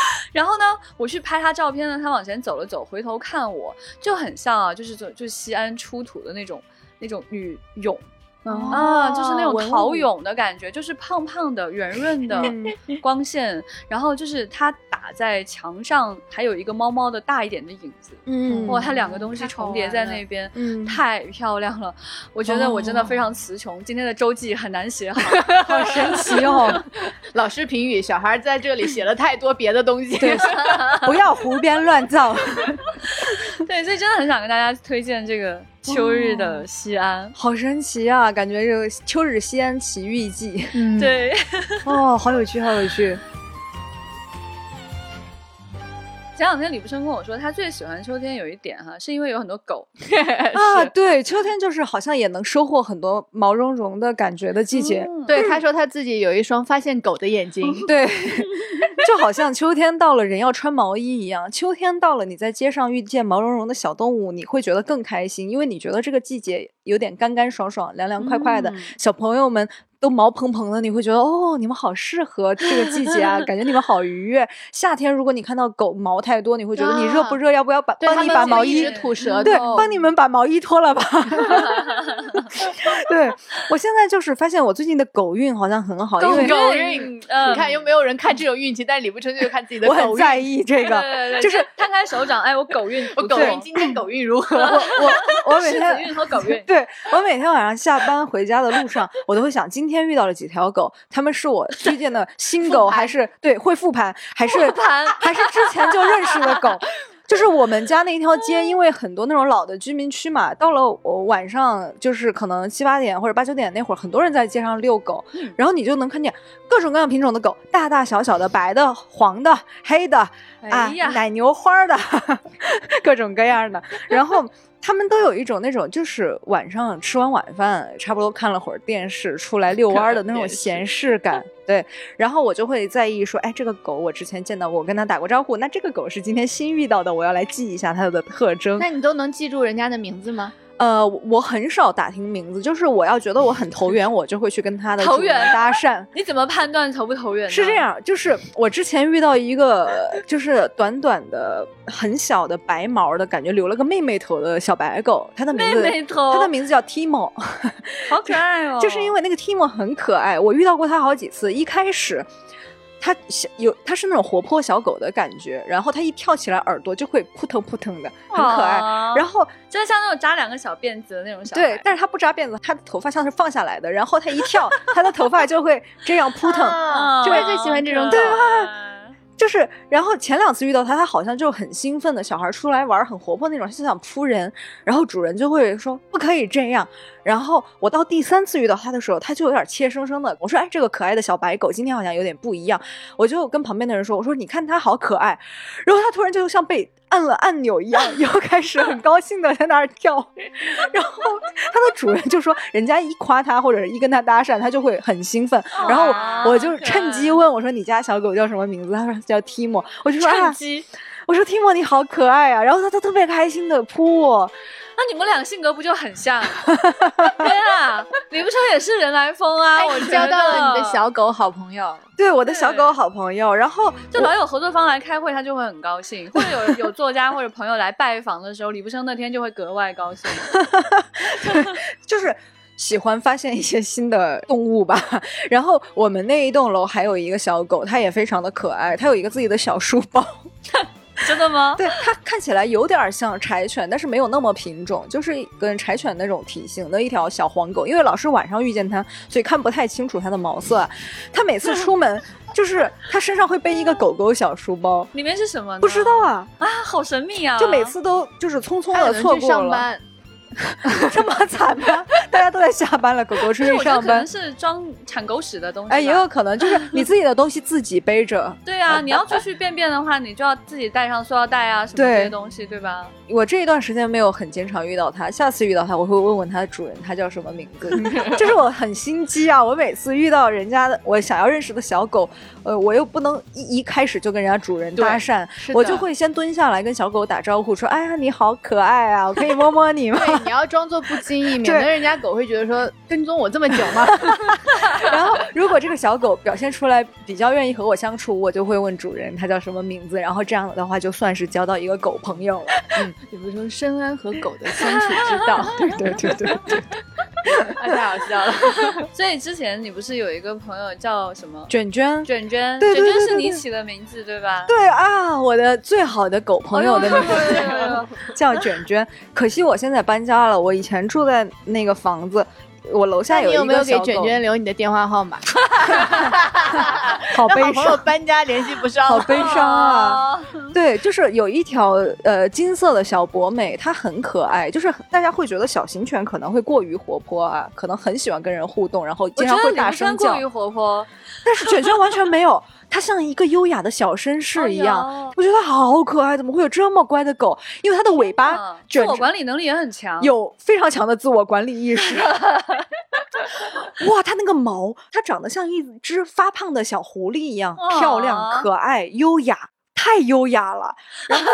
然后呢，我去拍他照片呢，他往前走了走，回头看我，就很像啊，就是就就西安出土的那种那种女俑。啊，就是那种陶俑的感觉，就是胖胖的、圆润的嗯 光线，然后就是它打在墙上，还有一个猫猫的大一点的影子，嗯哇，它两个东西重叠在那边，嗯 太漂亮了。我觉得我真的哦非常词穷，今天的周记很难写好。好神奇哦！老师评语：小孩在这里写了太多别的东西。对，不要胡编乱造。对，所以真的很想跟大家推荐这个秋日的西安。好神奇啊！感觉这个《秋日西安奇遇记》嗯，对，哦，好有趣，好有趣。前两天李不生跟我说，他最喜欢秋天有一点哈，是因为有很多狗。啊，对，秋天就是好像也能收获很多毛茸茸的感觉的季节。嗯对，他说他自己有一双发现狗的眼睛。对，就好像秋天到了，人要穿毛衣一样。秋天到了，你在街上遇见毛茸茸的小动物，你会觉得更开心，因为你觉得这个季节有点干干爽爽、凉凉快快的。嗯小朋友们都毛蓬蓬的，你会觉得哦，你们好适合这个季节啊，感觉你们好愉悦。夏天如果你看到狗毛太多，你会觉得你热不热？要不要把帮你把毛衣直吐舌头，对，帮你们把毛衣脱了吧。对我现在就是发现我最近的狗运好像很好，因为狗运嗯，你看又没有人看这种运气，但是李不成就看自己的 我很狗运。在意 这对个，对对，就是摊开手掌，哎，我狗运我狗错，运今天狗运如何？我我每狮子天。运和狗运。对我每天晚上下班回家的路上，我都会想，今天遇到了几条狗，它们是我 推荐的新狗，还是对会复盘，还是盘还是之前就认识的狗？就是我们家那一条街，因为很多那种老的居民区嘛，到了我晚上就是可能七八点或者八九点那会儿，很多人在街上遛狗，然后你就能看见各种各样品种的狗，大大小小的，白的、黄的、黑的，啊哎呀，奶牛花的，各种各样的。然后他们都有一种那种，就是晚上吃完晚饭，差不多看了会儿电视，出来遛弯儿的那种闲适感。对，然后我就会在意说，哎，这个狗我之前见到过，我跟它打过招呼，那这个狗是今天新遇到的，我要来记一下它的特征。那你都能记住人家的名字吗？呃，我很少打听名字，就是我要觉得我很投缘，我就会去跟他的投缘搭讪。你怎么判断投不投缘？是这样，就是我之前遇到一个，就是短短的、很小的白毛的感觉，留了个妹妹头的小白狗，它的名字，妹妹头它的名字叫 Timo，好可爱哦。就是因为那个 Timo 很可爱，我遇到过它好几次。一开始，它小有它是那种活泼小狗的感觉，然后它一跳起来耳朵就会扑腾扑腾的，很可爱。哦然后就像那种扎两个小辫子的那种小。对，但是它不扎辫子，它的头发像是放下来的，然后它一跳，它的头发就会这样扑腾。啊，就我最喜欢这种狗。对就是，然后前两次遇到它，它好像就很兴奋的小孩出来玩，很活泼那种，就想扑人，然后主人就会说不可以这样。然后我到第三次遇到它的时候，它就有点怯生生的，我说哎，这个可爱的小白狗今天好像有点不一样，我就跟旁边的人说，我说你看它好可爱，然后它突然就像被按了按钮一样，又开始很高兴的在那儿跳，然后它的主人就说，人家一夸它或者一跟它搭讪，它就会很兴奋，然后我就趁机问我说你家小狗叫什么名字？他说叫 Timo，我就说啊趁，机。我说 Timo 你好可爱啊，然后它就特别开心的扑我，那你们俩性格不就很像？对啊，李不成也是人来疯啊！哎，我交到了你的小狗好朋友。对我的小狗好朋友，然后就老有合作方来开会，他就会很高兴；或者有有作家或者朋友来拜访的时候，李不生那天就会格外高兴。就是喜欢发现一些新的动物吧。然后我们那一栋楼还有一个小狗，它也非常的可爱，它有一个自己的小书包。真的吗？对，它看起来有点像柴犬，但是没有那么品种，就是跟柴犬那种体型的一条小黄狗。因为老是晚上遇见它，所以看不太清楚它的毛色。它每次出门，就是它身上会背一个狗狗小书包，里面是什么呢？不知道啊，啊，好神秘啊！就每次都就是匆匆的错过了。这么惨吗？大家都在下班了，狗狗出去上班可能，是装铲狗屎的东西。哎，也有可能就是 你自己的东西自己背着。对啊，你要出去便便的话，你就要自己带上塑料袋啊，什么这对些东西，对吧？我这一段时间没有很经常遇到它，下次遇到它，我会问问它的主人，它叫什么名字。就是我很心机啊，我每次遇到人家的我想要认识的小狗，呃，我又不能一一开始就跟人家主人搭讪，我就会先蹲下来跟小狗打招呼，说：“哎呀，你好可爱啊，我可以摸摸你吗？”对，你要装作不经意，免得人家狗会觉得说跟踪我这么久吗？然后，如果这个小狗表现出来比较愿意和我相处，我就会问主人它叫什么名字，然后这样的话就算是交到一个狗朋友了。嗯，比如说深谙和狗的相处之道，对对对对对，啊太好笑了。所以之前你不是有一个朋友叫什么卷卷。卷卷？对对卷卷对对对是你起的名字对吧？对啊，我的最好的狗朋友的名字 叫卷卷。可惜我现在搬家了，我以前住在那个房子，我楼下那你有一没有给卷卷留你的电话号码？好悲那好朋友伤，搬家联系不上了。好悲伤啊！啊！对，就是有一条呃金色的小博美，它很可爱。就是大家会觉得小型犬可能会过于活泼啊，可能很喜欢跟人互动，然后经常会大声叫过于。活泼，但是卷卷完全没有，它像一个优雅的小绅士一样，哎我觉得它好可爱。怎么会有这么乖的狗？因为它的尾巴嗯卷自我管理能力也很强。有非常强的自我管理意识。哇，它那个毛，它长得像一只发胖的小狐狸一样，漂亮、哦可爱、优雅，太优雅了。然后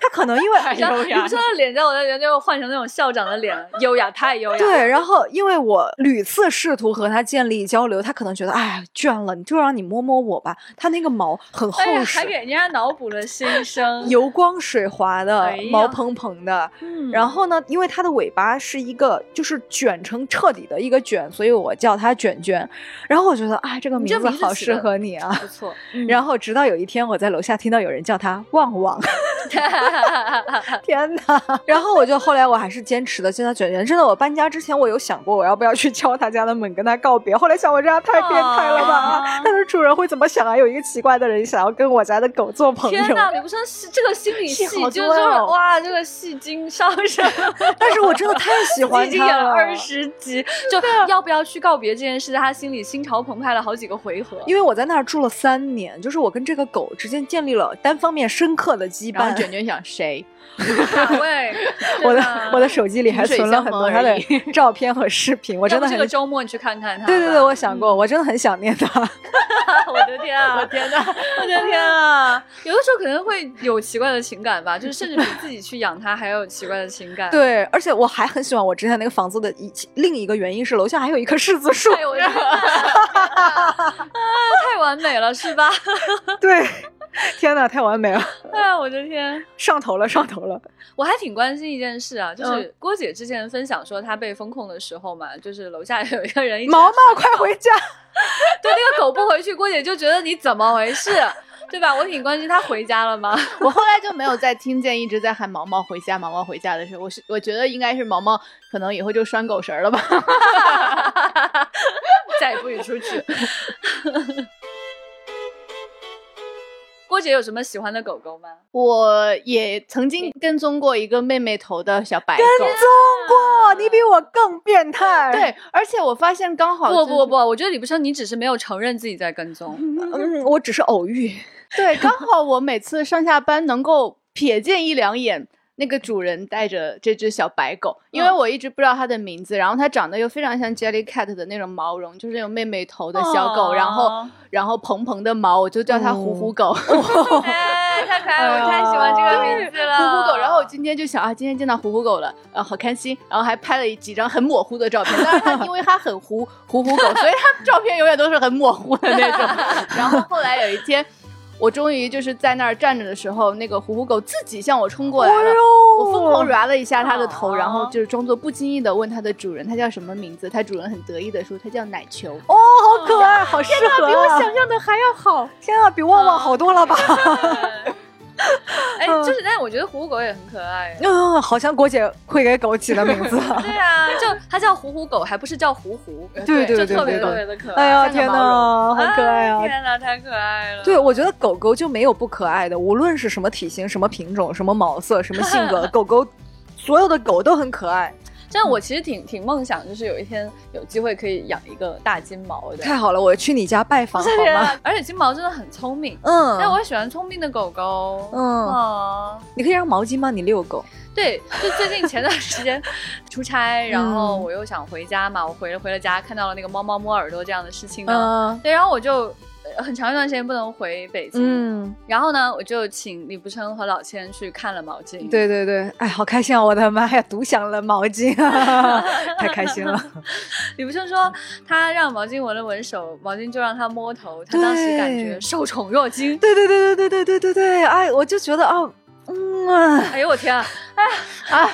他可能因为然后李不生的脸在我的脸就换成那种校长的脸，优雅，太优雅。对，然后因为我屡次试图和他建立交流，他可能觉得哎倦了，你就让你摸摸我吧。他那个毛很厚实，还给人家脑补了新生。油光水滑的，哎毛蓬蓬的。嗯然后呢，因为它的尾巴是一个就是卷成彻底的一个卷，所以我叫它卷卷。然后我觉得，哎，这个名字好适合你啊。不错。然后直到有一天，我在楼下下听到有人叫他旺旺，天哪！然后我就后来我还是坚持的叫它卷卷。真的，我搬家之前我有想过我要不要去敲他家的门跟他告别，后来想我这样太变态了吧啊？但是主人会怎么想啊？有一个奇怪的人想要跟我家的狗做朋友。天哪，你不生是这个心理戏就是哦哇，这个戏精上身，但是我真的太喜欢 他了已经演了，二十集，就要不要去告别这件事，在他心里心潮澎湃了好几个回合。因为我在那儿住了三年，就是我跟这个狗之间建立了单方面深刻的羁绊。赞 卷卷想谁？哪位？我的我的手机里还存了很多他的 照片和视频，我真的这个。周末你去看看他。对对对，我想过，我真的很想念他。我的天啊！我的天哪！我的天啊！有的时候可能会有奇怪的情感吧，就是甚至比自己去养它还有奇怪的情感。，对，而且我还很喜欢我之前那个房子的一另一个原因是楼下还有一棵柿子树。哎呦我的天啊！啊，太完美了，是吧？对，天哪，太完美了，哎，我的天！上头了，上头了。我还挺关心一件事啊，就是嗯郭姐之前分享说她被风控的时候嘛，就是楼下有一个人一直毛毛，快回家！对，那个狗不回去，郭姐就觉得你怎么回事，对吧？我挺关心他回家了吗？我后来就没有再听见一直在喊毛毛回家，毛毛回家的时候，我是我觉得应该是毛毛可能以后就拴狗绳儿了吧。再也不许出去。郭姐有什么喜欢的狗狗吗？我也曾经跟踪过一个妹妹头的小白狗，中过，你比我更变态。，对，而且我发现刚好不就是不不，我觉得李不生你只是没有承认自己在跟踪。嗯，我只是偶遇。对，刚好我每次上下班能够瞥见一两眼那个主人带着这只小白狗，因为嗯我一直不知道它的名字，然后它长得又非常像 Jellycat 的那种毛绒，就是那种妹妹头的小狗，然后哦然后蓬蓬的毛，我就叫它虎虎狗。哎，太可爱了，我太喜欢这个名字了。虎虎狗，然后我今天就想啊，今天见到虎虎狗了，啊，好开心，然后还拍了几张很模糊的照片。但是，它因为它很糊虎虎狗，所以它照片永远都是很模糊的那种。然后后来有一天，我终于就是在那儿站着的时候，那个虎虎狗自己向我冲过来了。我疯狂抓了一下它的头，哦然后就是装作不经意的问它的主人，它叫什么名字？它主人很得意的说，它叫奶球。哦，好可爱，好适合、啊。比我想象的还要好。天啊，比旺旺好多了吧？哎，就是，但是我觉得虎虎狗也很可爱。嗯，好像郭姐会给狗起的名字。对啊，就它叫虎虎狗，还不是叫虎虎，对对就特别对对特别的可爱。哎呀，天毛哪，好可爱啊！天哪，太可爱了。对，我觉得狗狗就没有不可爱的，无论是什么体型、什么品种、什么毛色、什么性格，狗狗所有的狗都很可爱。这样我其实挺挺梦想，就是有一天有机会可以养一个大金毛的。太好了，我去你家拜访 好吗？而且金毛真的很聪明。嗯，但我喜欢聪明的狗狗。嗯啊，你可以让毛巾帮你遛狗。对，就最近前段时间出差，然后嗯我又想回家嘛，我回了回了家，看到了那个猫猫摸耳朵这样的事情呢。嗯对，然后我就呃很长一段时间不能回北京，嗯，然后呢，我就请李不称和老千去看了毛巾。对对对，哎，好开心啊！我的妈呀，独享了毛巾，太开心了。李不称说他让毛巾闻了闻手，毛巾就让他摸头，他当时感觉受宠若惊。对对对对对对对对对，哎，我就觉得哦。嗯啊，哎呦我天啊！哎啊，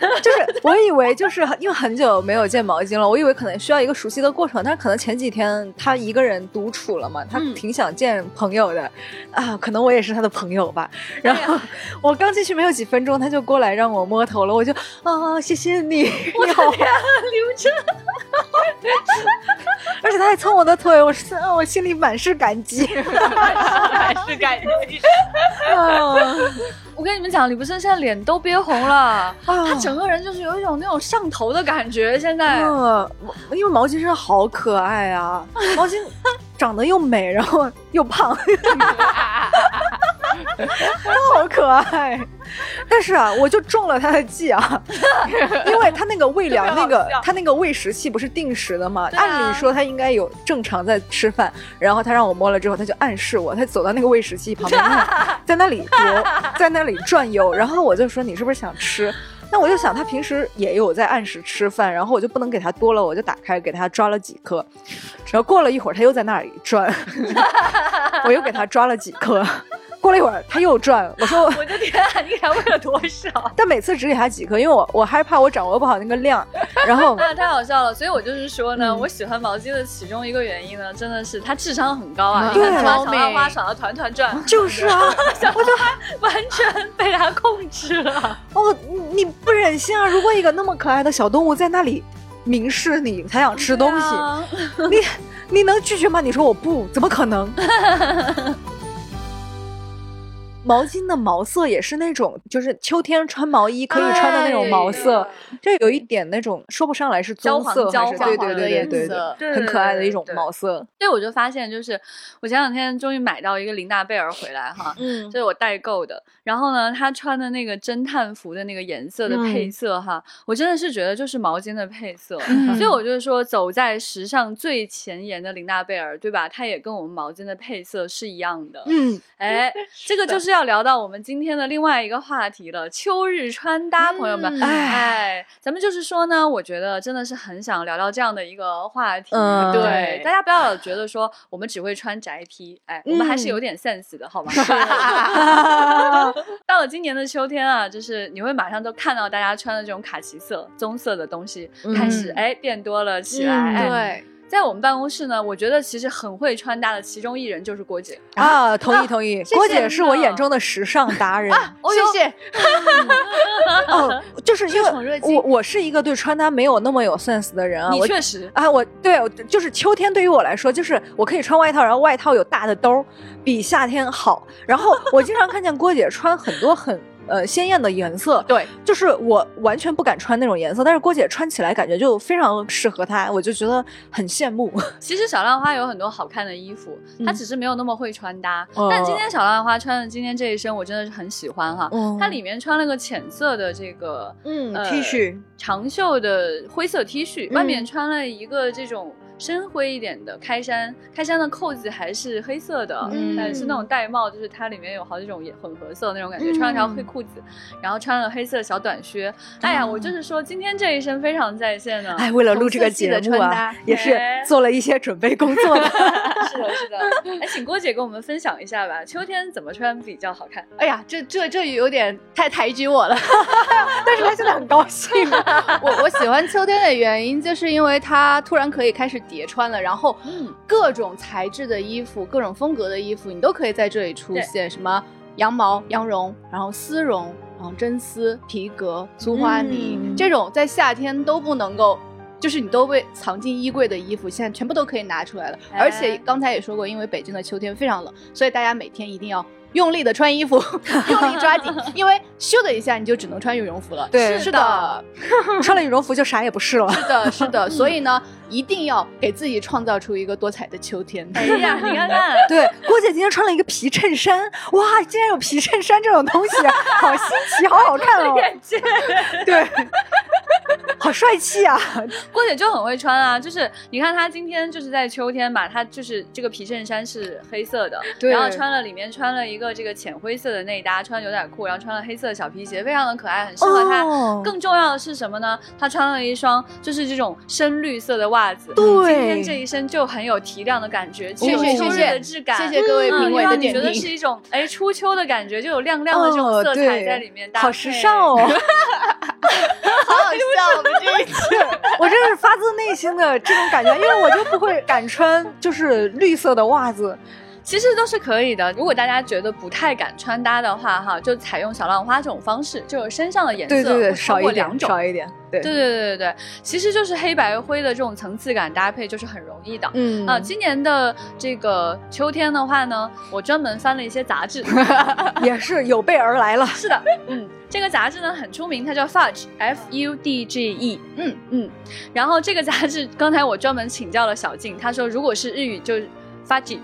因为就是我以为就是因为很久没有见毛巾了，我以为可能需要一个熟悉的过程，但是可能前几天他一个人独处了嘛，他嗯挺想见朋友的，啊，可能我也是他的朋友吧。然后我刚进去没有几分钟，他就过来让我摸头了，我就啊，谢谢你，你好，刘真，而且他还蹭我的腿，我我心里满是感激。满是感激。啊 我跟你们讲，李不胜现在脸都憋红了，他啊整个人就是有一种那种上头的感觉。现在，嗯，我因为毛巾真的好可爱啊，毛巾长得又美，然后又胖，好可爱。但是啊，我就中了他的计啊，因为他那个喂粮那个他那个喂食器不是定时的吗？啊按理说他应该有正常在吃饭，然后他让我摸了之后，他就暗示我，他走到那个喂食器旁边，在那里游，在那里转悠，然后我就说你是不是想吃？那我就想，他平时也有在按时吃饭，然后我就不能给他多了，我就打开给他抓了几颗，然后过了一会儿他又在那里转，我又给他抓了几颗，过了一会儿他又转，我说，我的天啊，你给他喂了多少？但每次只给他几颗，因为我我害怕我掌握不好那个量，然后 啊，太好笑了！所以我就是说呢，嗯我喜欢毛巾的其中一个原因呢，真的是他智商很高啊！嗯你看他把对小浪花耍的团团转，就是啊，我就还完全被他控制了。哦，你不忍心啊！如果一个那么可爱的小动物在那里明示你，才想吃东西，啊你你能拒绝吗？你说我不，怎么可能？毛巾的毛色也是那种，就是秋天穿毛衣可以穿的那种毛色，就有一点那种说不上来是棕色还是对对对对对，很可爱的一种毛色。所以，我就发现，就是我前两天终于买到一个琳娜贝尔回来哈，嗯这是我代购的。然后呢，她穿的那个侦探服的那个颜色的配嗯色哈，我真的是觉得就是毛巾的配色。嗯所以我就是说，走在时尚最前沿的琳娜贝尔，对吧？它也跟我们毛巾的配色是一样的。嗯，哎，这个就是要聊到我们今天的另外一个话题了——秋日穿搭，朋友们。嗯哎，咱们就是说呢，我觉得真的是很想聊聊这样的一个话题。嗯对，大家不要觉得说我们只会穿宅 T，哎，我们还是有点 sense 的，好吗？到了今年的秋天啊，就是你会马上都看到大家穿的这种卡其色、棕色的东西开始嗯哎变多了起来。对，在我们办公室呢，我觉得其实很会穿搭的其中一人就是郭姐。啊，同意同意，谢郭姐是我眼中的时尚达 人。谢谢。哦，就是因为我我是一个对穿搭没有那么有 sense 的人啊，你确实，啊，我对，就是秋天对于我来说，就是我可以穿外套，然后外套有大的兜儿，比夏天好。然后我经常看见郭姐穿很多很呃鲜艳的颜色，对，就是我完全不敢穿那种颜色，但是郭姐穿起来感觉就非常适合她，我就觉得很羡慕。其实小浪花有很多好看的衣服，她嗯只是没有那么会穿搭。哦但今天小浪花穿的今天这一身，我真的是很喜欢哈。嗯它里面穿了个浅色的这个嗯呃 T 恤长袖的灰色 T 恤，嗯外面穿了一个这种深灰一点的开衫，开衫的扣子还是黑色的，嗯呃是那种玳帽，就是它里面有好几种颜混合色那种感觉。嗯穿了条黑裤子，然后穿了黑色小短靴。哎呀，我就是说今天这一身非常在线呢。哎，为了录这个节目啊也是哎做了一些准备工作的。是的，是的。哎，请郭姐跟我们分享一下吧，秋天怎么穿比较好看？哎呀，这这这有点太抬举我了。但是她现在很高兴。我我喜欢秋天的原因，就是因为它突然可以开始叠穿了，然后嗯各种材质的衣服、各种风格的衣服，你都可以在这里出现，什么羊毛、羊绒，然后丝绒，然后真丝、皮革、粗花呢，嗯这种在夏天都不能够。就是你都被藏进衣柜的衣服，现在全部都可以拿出来了。哎而且刚才也说过，因为北京的秋天非常冷，所以大家每天一定要用力的穿衣服，用力抓紧，因为咻的一下你就只能穿羽绒服了。对是的，穿了羽绒服就啥也不是了。是的，是的，所以呢，一定要给自己创造出一个多彩的秋天。哎呀，你看看，对，郭姐今天穿了一个皮衬衫，哇，竟然有皮衬衫这种东西，好新奇，好好看哦。对，好帅气啊！郭姐就很会穿啊，就是你看她今天就是在秋天嘛，她就是这个皮衬衫是黑色的，对然后穿了里面穿了一个这个浅灰色的内搭，穿牛仔裤，然后穿了黑色的小皮鞋，非常的可爱，很适合她。哦更重要的是什么呢？她穿了一双就是这种深绿色的袜子，对今天这一身就很有提亮的感觉，谢谢秋日谢谢的质感。谢谢各位嗯评委的点让你觉得是。一种哎初秋的感觉，就有亮亮的这种哦色彩在里面搭配，好时尚哦！好好笑，我们这一期。我真的是发自内心的这种感觉，因为我就不会敢穿就是绿色的袜子。其实都是可以的。如果大家觉得不太敢穿搭的话，哈，就采用小浪花这种方式，就是身上的颜色对对对，少一两种。少一点。对对对对对对，其实就是黑白灰的这种层次感搭配，就是很容易的。嗯啊，今年的这个秋天的话呢，我专门翻了一些杂志。也是有备而来了。是的，嗯，这个杂志呢很出名，它叫 Fudge，F U D G E。嗯嗯，然后这个杂志刚才我专门请教了小静，她说如果是日语就是 Fudge，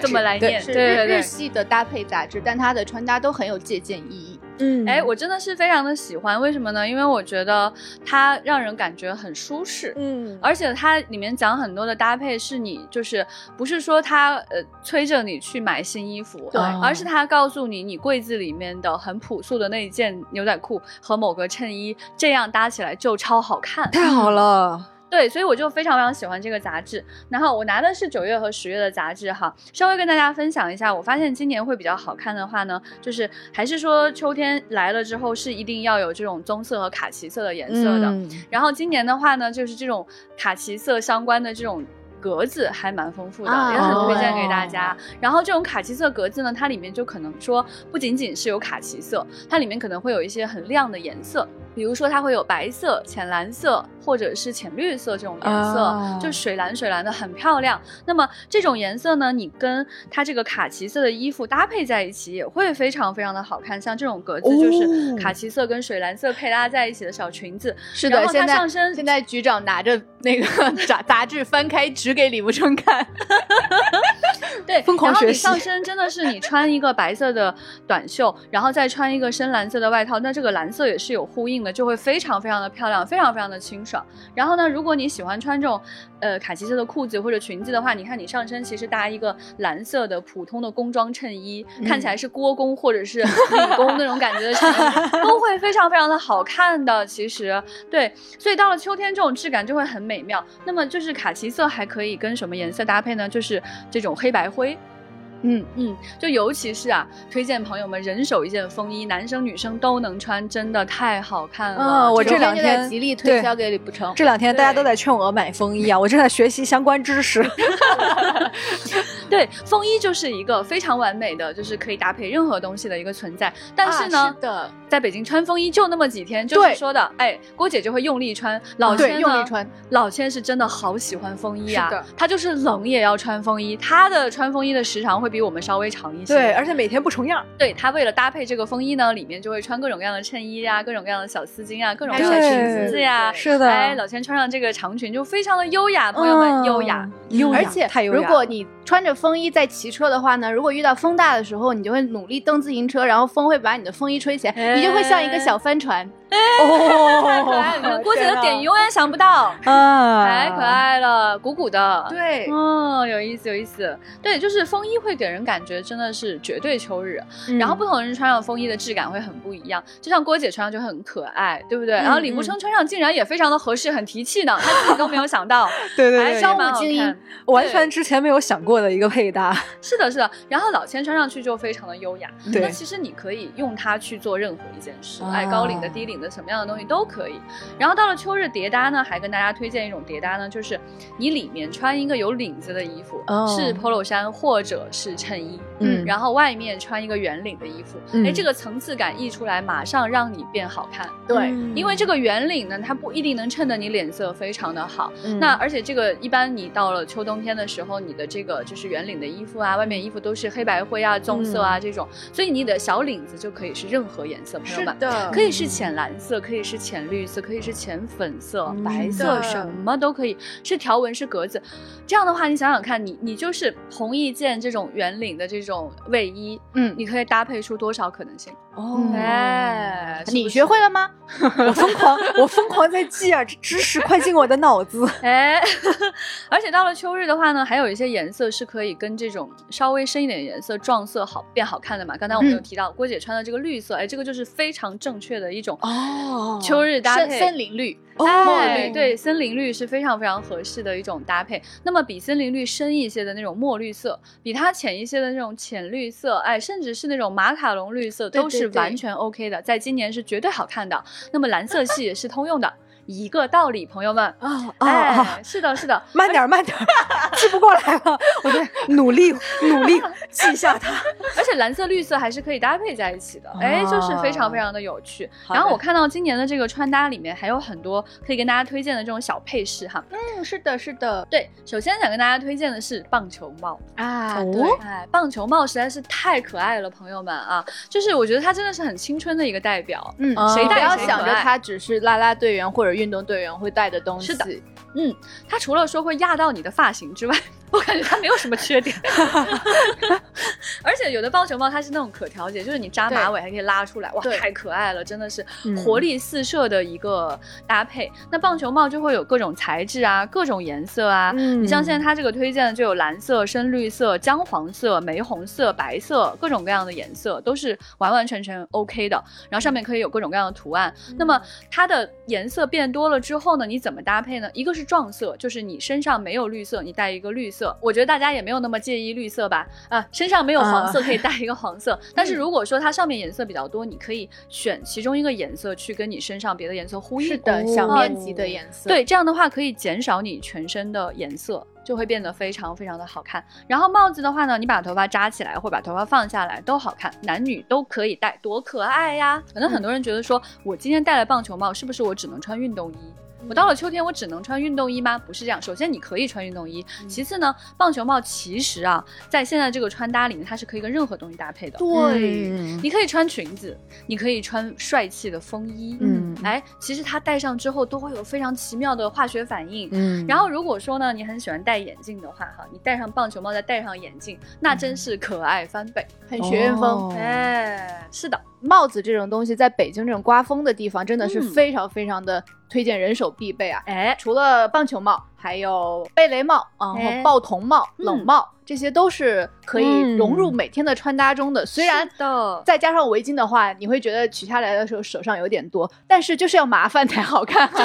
这么来念是对对对日日系的搭配杂志，但它的穿搭都很有借鉴意义。嗯哎，我真的是非常的喜欢，为什么呢？因为我觉得它让人感觉很舒适。嗯而且它里面讲很多的搭配，是你就是不是说它呃催着你去买新衣服，对而是它告诉你你柜子里面的很朴素的那一件牛仔裤和某个衬衣，这样搭起来就超好看。太好了。对，所以我就非常非常喜欢这个杂志。然后我拿的是九月和十月的杂志哈，稍微跟大家分享一下。我发现今年会比较好看的话呢，就是还是说秋天来了之后是一定要有这种棕色和卡其色的颜色的。嗯然后今年的话呢，就是这种卡其色相关的这种。格子还蛮丰富的，啊也很推荐给大家。然后这种卡其色格子呢，它里面就可能说不仅仅是有卡其色，它里面可能会有一些很亮的颜色，比如说它会有白色、浅蓝色、或者是浅绿色这种颜色，啊就水蓝水蓝的，很漂亮。那么这种颜色呢，你跟它这个卡其色的衣服搭配在一起，也会非常非常的好看。像这种格子就是哦卡其色跟水蓝色配搭在一起的小裙子，是的，然后它现在上身现在局长拿着那个 杂杂志翻开指给李无春看，对，疯狂学习然后你上身真的是你穿一个白色的短袖，然后再穿一个深蓝色的外套，那这个蓝色也是有呼应的，就会非常非常的漂亮，非常非常的清爽。然后呢，如果你喜欢穿这种呃卡其色的裤子或者裙子的话，你看你上身其实搭一个蓝色的普通的工装衬衣，看起来是锅工或者是理工那种感觉的衬衣，都会非常非常的好看的。其实对，所以到了秋天，这种质感就会很美妙。那么就是卡其色还可以跟什么颜色搭配呢？就是这种黑白灰。嗯，嗯，就尤其是啊，推荐朋友们人手一件风衣，男生女生都能穿，真的太好看了。嗯我这两天极力推销给李不成。这两天大家都在劝我买风衣啊，我正在学习相关知识。对风衣就是一个非常完美的，就是可以搭配任何东西的一个存在。但是呢，啊是的，在北京穿风衣就那么几天，就是说的，哎，郭姐就会用力穿，老对千呢？用力穿，老千是真的好喜欢风衣啊，他就是冷也要穿风衣，他的穿风衣的时长会比我们稍微长一些。对，而且每天不重样。对他为了搭配这个风衣呢，里面就会穿各种各样的衬衣啊、各种各样的小丝巾啊，各种各样的裙子呀。是的，哎，老千穿上这个长裙就非常的优雅，朋友们，嗯。优雅。优雅，而且太优雅。如果你穿着风衣在骑车的话呢，如果遇到风大的时候，你就会努力蹬自行车，然后风会把你的风衣吹起来，你就会像一个小帆船。哦，太可爱了，郭姐的点永远想不到，哪啊，太可。爱了，鼓鼓的。。对哦，有意思，有意思。对，就是风衣会给人感觉真的是绝对秋日，嗯然后不同人穿上风衣的质感会很不一样。就像郭姐穿上就很可爱，对不对？然后李嗯慕生穿上竟然也非常的合适，很提气呢，他自己都 没有想到。哎对对对，商蛮好务精英看完全之前没有想过的一个配搭。是的，是的。然后老千穿上去就非常的优雅。对那其实你可以用它去做任何一件事，啊哎，高领的、低领的，什么样的东西都可以。然后到了秋日叠搭呢，还跟大家推荐一种叠搭呢，就是你里面穿一个有领子的衣服，哦是 polo 衫或者是衬衣。嗯然后外面穿一个圆领的衣服，嗯哎、这个层次感溢出来，马上让你变好看。对，嗯因为这个圆领呢，它不一定能衬得你脸色非常的好，嗯那而且这个一般你到了秋冬天的时候，你的这个就是圆领的衣服啊，外面衣服都是黑白灰啊、棕色啊、这种，所以你的小领子就可以是任何颜色，朋友们。的可以是浅蓝色，可以是浅绿色，可以是浅粉色、嗯白色，什么都可以，是条纹是格子。这样的话，你想想看，你你就是同一件这种圆领的这种卫衣，嗯，你可以搭配出多少可能性？哦，哎，你学会了吗？我疯狂，我疯狂在记啊，知识快进我的脑子。哎，而且到了秋日的话呢，还有一些颜色是可以跟这种稍微深一点的颜色撞色好变好看的嘛。刚才我们有嗯提到、郭姐穿的这个绿色，哎，这个就是非常正确的一种哦秋日搭配。森林绿，哦绿，对，森林绿是非常非常合适的一种搭配。那么比森林绿深一些的那种墨绿色，比它浅一些的那种浅绿色，哎，甚至是那种马卡龙绿色，都是完全 OK 的，在今年是绝对好看的。那么蓝色系也是通用的，一个道理，朋友们。啊啊啊！哎，是的，是的，慢点儿，慢点儿，记不过来了，我在努力努力记下它。而且蓝色、绿色还是可以搭配在一起的，哎，就是非常非常的有趣。然后我看到今年的这个穿搭里面还有很多可以跟大家推荐的这种小配饰哈。嗯，是的，是的，对，首先想跟大家推荐的是棒球帽。啊，哦对，哎，棒球帽实在是太可爱了，朋友们啊！就是我觉得它真的是很青春的一个代表。嗯，哦谁不要想着它只是啦啦队员或者运动队员会带的东西，是的嗯，它除了说会压到你的发型之外，我感觉它没有什么缺点。而且有的棒球帽它是那种可调节，就是你扎马尾还可以拉出来，哇，太可爱了，真的是嗯活力四射的一个搭配。那棒球帽就会有各种材质啊，各种颜色啊。嗯你像现在它这个推荐的就有蓝色、深绿色、姜黄色、玫红色、白色，各种各样的颜色都是完完全全 OK 的。然后上面可以有各种各样的图案。那么它的颜色变多了之后呢，你怎么搭配呢？一个是撞色，就是你身上没有绿色，你带一个绿色。我觉得大家也没有那么介意绿色吧？啊，身上没有黄色啊可以带一个黄色。但是如果说它上面颜色比较多，你可以选其中一个颜色去跟你身上别的颜色呼应。是的，小哦面积的颜色，对，这样的话可以减少你全身的颜色，就会变得非常非常的好看。然后帽子的话呢，你把头发扎起来或把头发放下来都好看，男女都可以戴，多可爱呀！可能很多人觉得说，我今天戴了棒球帽，是不是我只能穿运动衣？我到了秋天，我只能穿运动衣吗？不是这样。首先你可以穿运动衣，其次呢，棒球帽其实啊，在现在这个穿搭里面，它是可以跟任何东西搭配的。对，嗯你可以穿裙子，你可以穿帅气的风衣，嗯哎，其实它戴上之后都会有非常奇妙的化学反应。嗯然后如果说呢，你很喜欢戴眼镜的话，哈，你戴上棒球帽再戴上眼镜，那真是可爱翻倍。很学院风。哦哎，是的，帽子这种东西，在北京这种刮风的地方，真的是嗯非常非常的推荐，人手必备啊。哎，除了棒球帽，还有贝雷帽，然哎后豹童帽、嗯冷帽，这些都是可以融入每天的穿搭中的。虽然的，再加上围巾的话，你会觉得取下来的时候手上有点多，但是就是要麻烦才好看。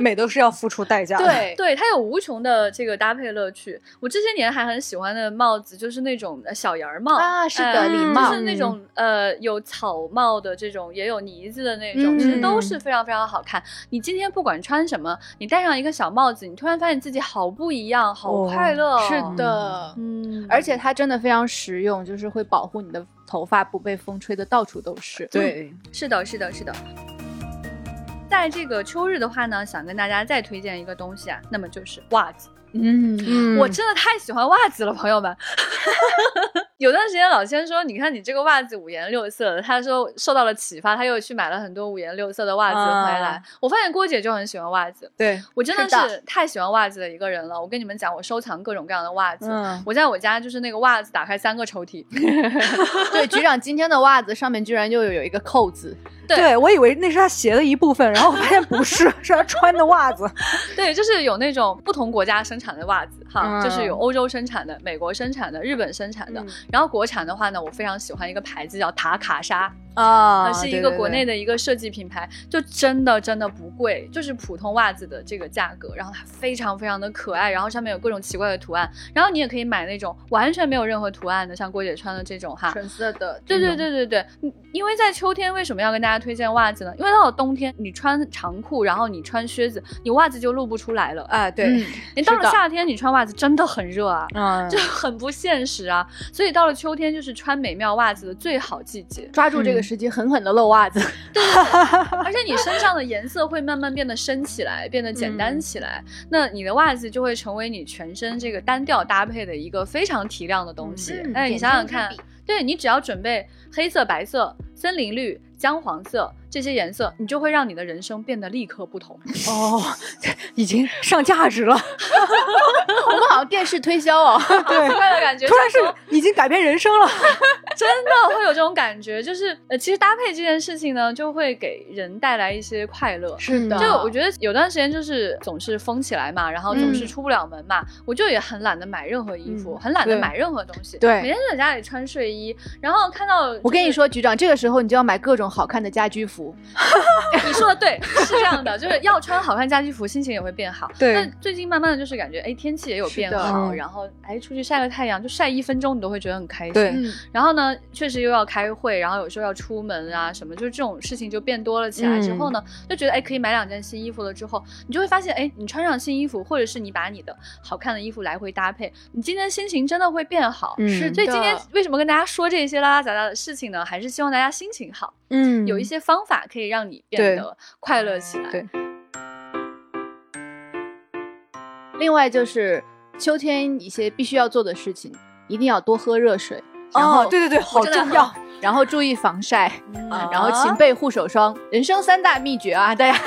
美都是要付出代价的。对，对，它有无穷的这个搭配乐趣。我这些年还很喜欢的帽子，就是那种呃小檐儿帽啊是的哎礼帽就是那种呃有草帽的这种，也有呢子的那种，嗯其实都是非常非常好看。你今天不管穿什么，你戴上一个小帽子，你突然发现自己好不一样，好哦快乐。是，的，嗯，而且它真的非常实用，就是会保护你的头发不被风吹的到处都是。对，是的，是的，是的。在这个秋日的话呢，想跟大家再推荐一个东西啊，那么就是袜子。嗯，嗯我真的太喜欢袜子了，朋友们。有段时间老千说，你看你这个袜子五颜六色的，他说受到了启发，他又去买了很多五颜六色的袜子回来。啊我发现郭姐就很喜欢袜子，对，我真的是太喜欢袜子的一个人了。我跟你们讲，我收藏各种各样的袜子。嗯我在我家就是那个袜子打开三个抽屉，对，局长今天的袜子上面居然又有有一个扣子，对对我以为那是他鞋的一部分，然后我发现不是，是他穿的袜子。对，就是有那种不同国家生产的袜子哈，嗯就是有欧洲生产的、美国生产的、日本生产的。嗯。然后国产的话呢，我非常喜欢一个牌子叫塔卡莎，啊它是一个国内的，一个设计品牌，就真的真的不贵，就是普通袜子的这个价格，然后它非常非常的可爱，然后上面有各种奇怪的图案，然后你也可以买那种完全没有任何图案的，像郭姐穿的这种哈。纯色的，对对，对对对，嗯因为在秋天为什么要跟大家推荐袜子呢？因为到了冬天，你穿长裤，然后你穿靴子，你袜子就露不出来了。哎，对，嗯，你到了夏天，你穿袜子真的很热啊。嗯 就很不现实啊，所以到了秋天就是穿美妙袜子的最好季节，抓住这个时机，狠狠的露袜子。对而且你身上的颜色会慢慢变得深起来，变得简单起来，那你的袜子就会成为你全身这个单调搭配的一个非常提亮的东西。嗯哎，你想想看对你只要准备黑色、白色、森林绿、姜黄色这些颜色，你就会让你的人生变得立刻不同。哦，已经上价值了，我们好像电视推销哦。对，奇怪的感觉，突然是已经改变人生了。真的会有这种感觉，就是呃，其实搭配这件事情呢，就会给人带来一些快乐。是的。就我觉得有段时间就是总是疯起来嘛，然后总是嗯。出不了门嘛，我就也很懒得买任何衣服，嗯。很懒得买任何东西，对。每天就在家里穿睡衣，然后看到我跟你，说，局长，这个时候你就要买各种好看的家居服。你说的对，是这样的，就是要穿好看家居服，心情也会变好。对。但最近慢慢的就是感觉，哎，天气也有变好，嗯。然后哎出去晒个太阳，就晒一分钟你都会觉得很开心。对。嗯，然后呢，确实又要开会，然后有时候要出门啊什么，就是这种事情就变多了起来。之后呢，就觉得哎，可以买两件新衣服了。之后，你就会发现，哎，你穿上新衣服，或者是你把你的好看的衣服来回搭配，你今天心情真的会变好。嗯是所以今天为什么跟大家说这些拉拉杂杂的事情呢？还是希望大家心情好，嗯有一些方法可以让你变得快乐起来。对另外就是秋天一些必须要做的事情，一定要多喝热水，然后哦，对对对，好重要。然后注意防晒，嗯啊然后勤备护手霜，人生三大秘诀啊，大家。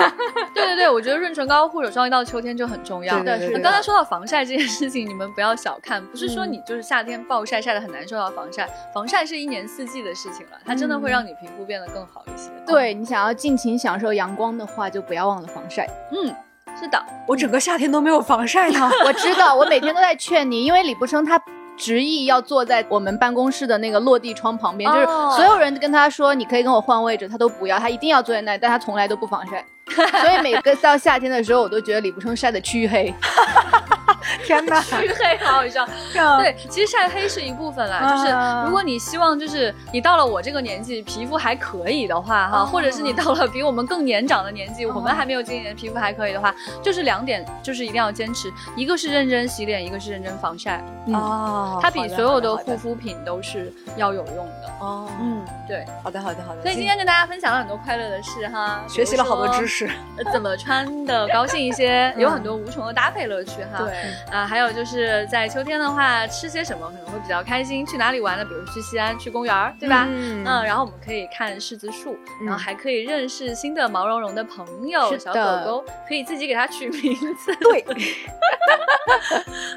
对对对，我觉得润唇膏、护手霜一到秋天就很重要。对对对刚才说到防晒这件事情，你们不要小看，不是说嗯你就是夏天暴晒晒得很难受到防晒，防晒是一年四季的事情了，它真的会让你皮肤变得更好一些。对你想要尽情享受阳光的话，就不要忘了防晒。嗯，是的，我整个夏天都没有防晒呢。我知道，我每天都在劝你，因为李不生他。执意要坐在我们办公室的那个落地窗旁边，就是哦所有人跟他说你可以跟我换位置，他都不要，他一定要坐在那里，但他从来都不防晒。所以每个到夏天的时候，我都觉得李不生晒得黢黑。天哪！黢黑，好好笑。对，其实晒黑是一部分啦，就是啊如果你希望就是你到了我这个年纪皮肤还可以的话哈，哦或者是你到了比我们更年长的年纪，我们还没有今年皮肤还可以的话，就是两点就是一定要坚持，一个是认真洗脸，一个是认真防晒。嗯，哦它比所有的护肤品都是要有用的。哦，嗯，对。好的好的好的。所以今天跟大家分享了很多快乐的事哈，学习了好多知识，怎么穿的 高兴一些，有很多无穷的搭配乐趣哈。对，啊，还有就是在秋天的话，吃些什么可能会比较开心？去哪里玩呢？比如去西安，去公园儿，对吧？嗯嗯，然后我们可以看柿子树，嗯然后还可以认识新的毛茸茸的朋友，是小狗狗，可以自己给它取名字。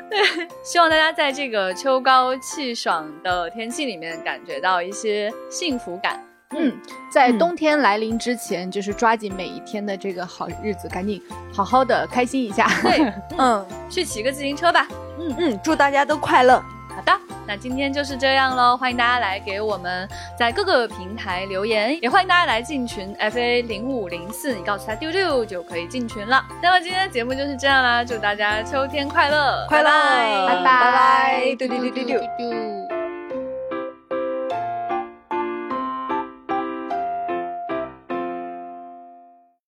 对，希望大家在这个秋高气爽的天气里面，感觉到一些幸福感。嗯，在嗯冬天来临之前，就是抓紧每一天的这个好日子，赶紧好好的开心一下。对，嗯去骑个自行车吧。嗯嗯，祝大家都快乐。好的，那今天就是这样喽，欢迎大家来给我们在各个平台留言，也欢迎大家来进群 FA 零五零四，你告诉他丢丢就可以进群了。那么今天的节目就是这样啦，祝大家秋天快乐，快乐拜拜拜拜，拜拜丢丢丢丢丢丢。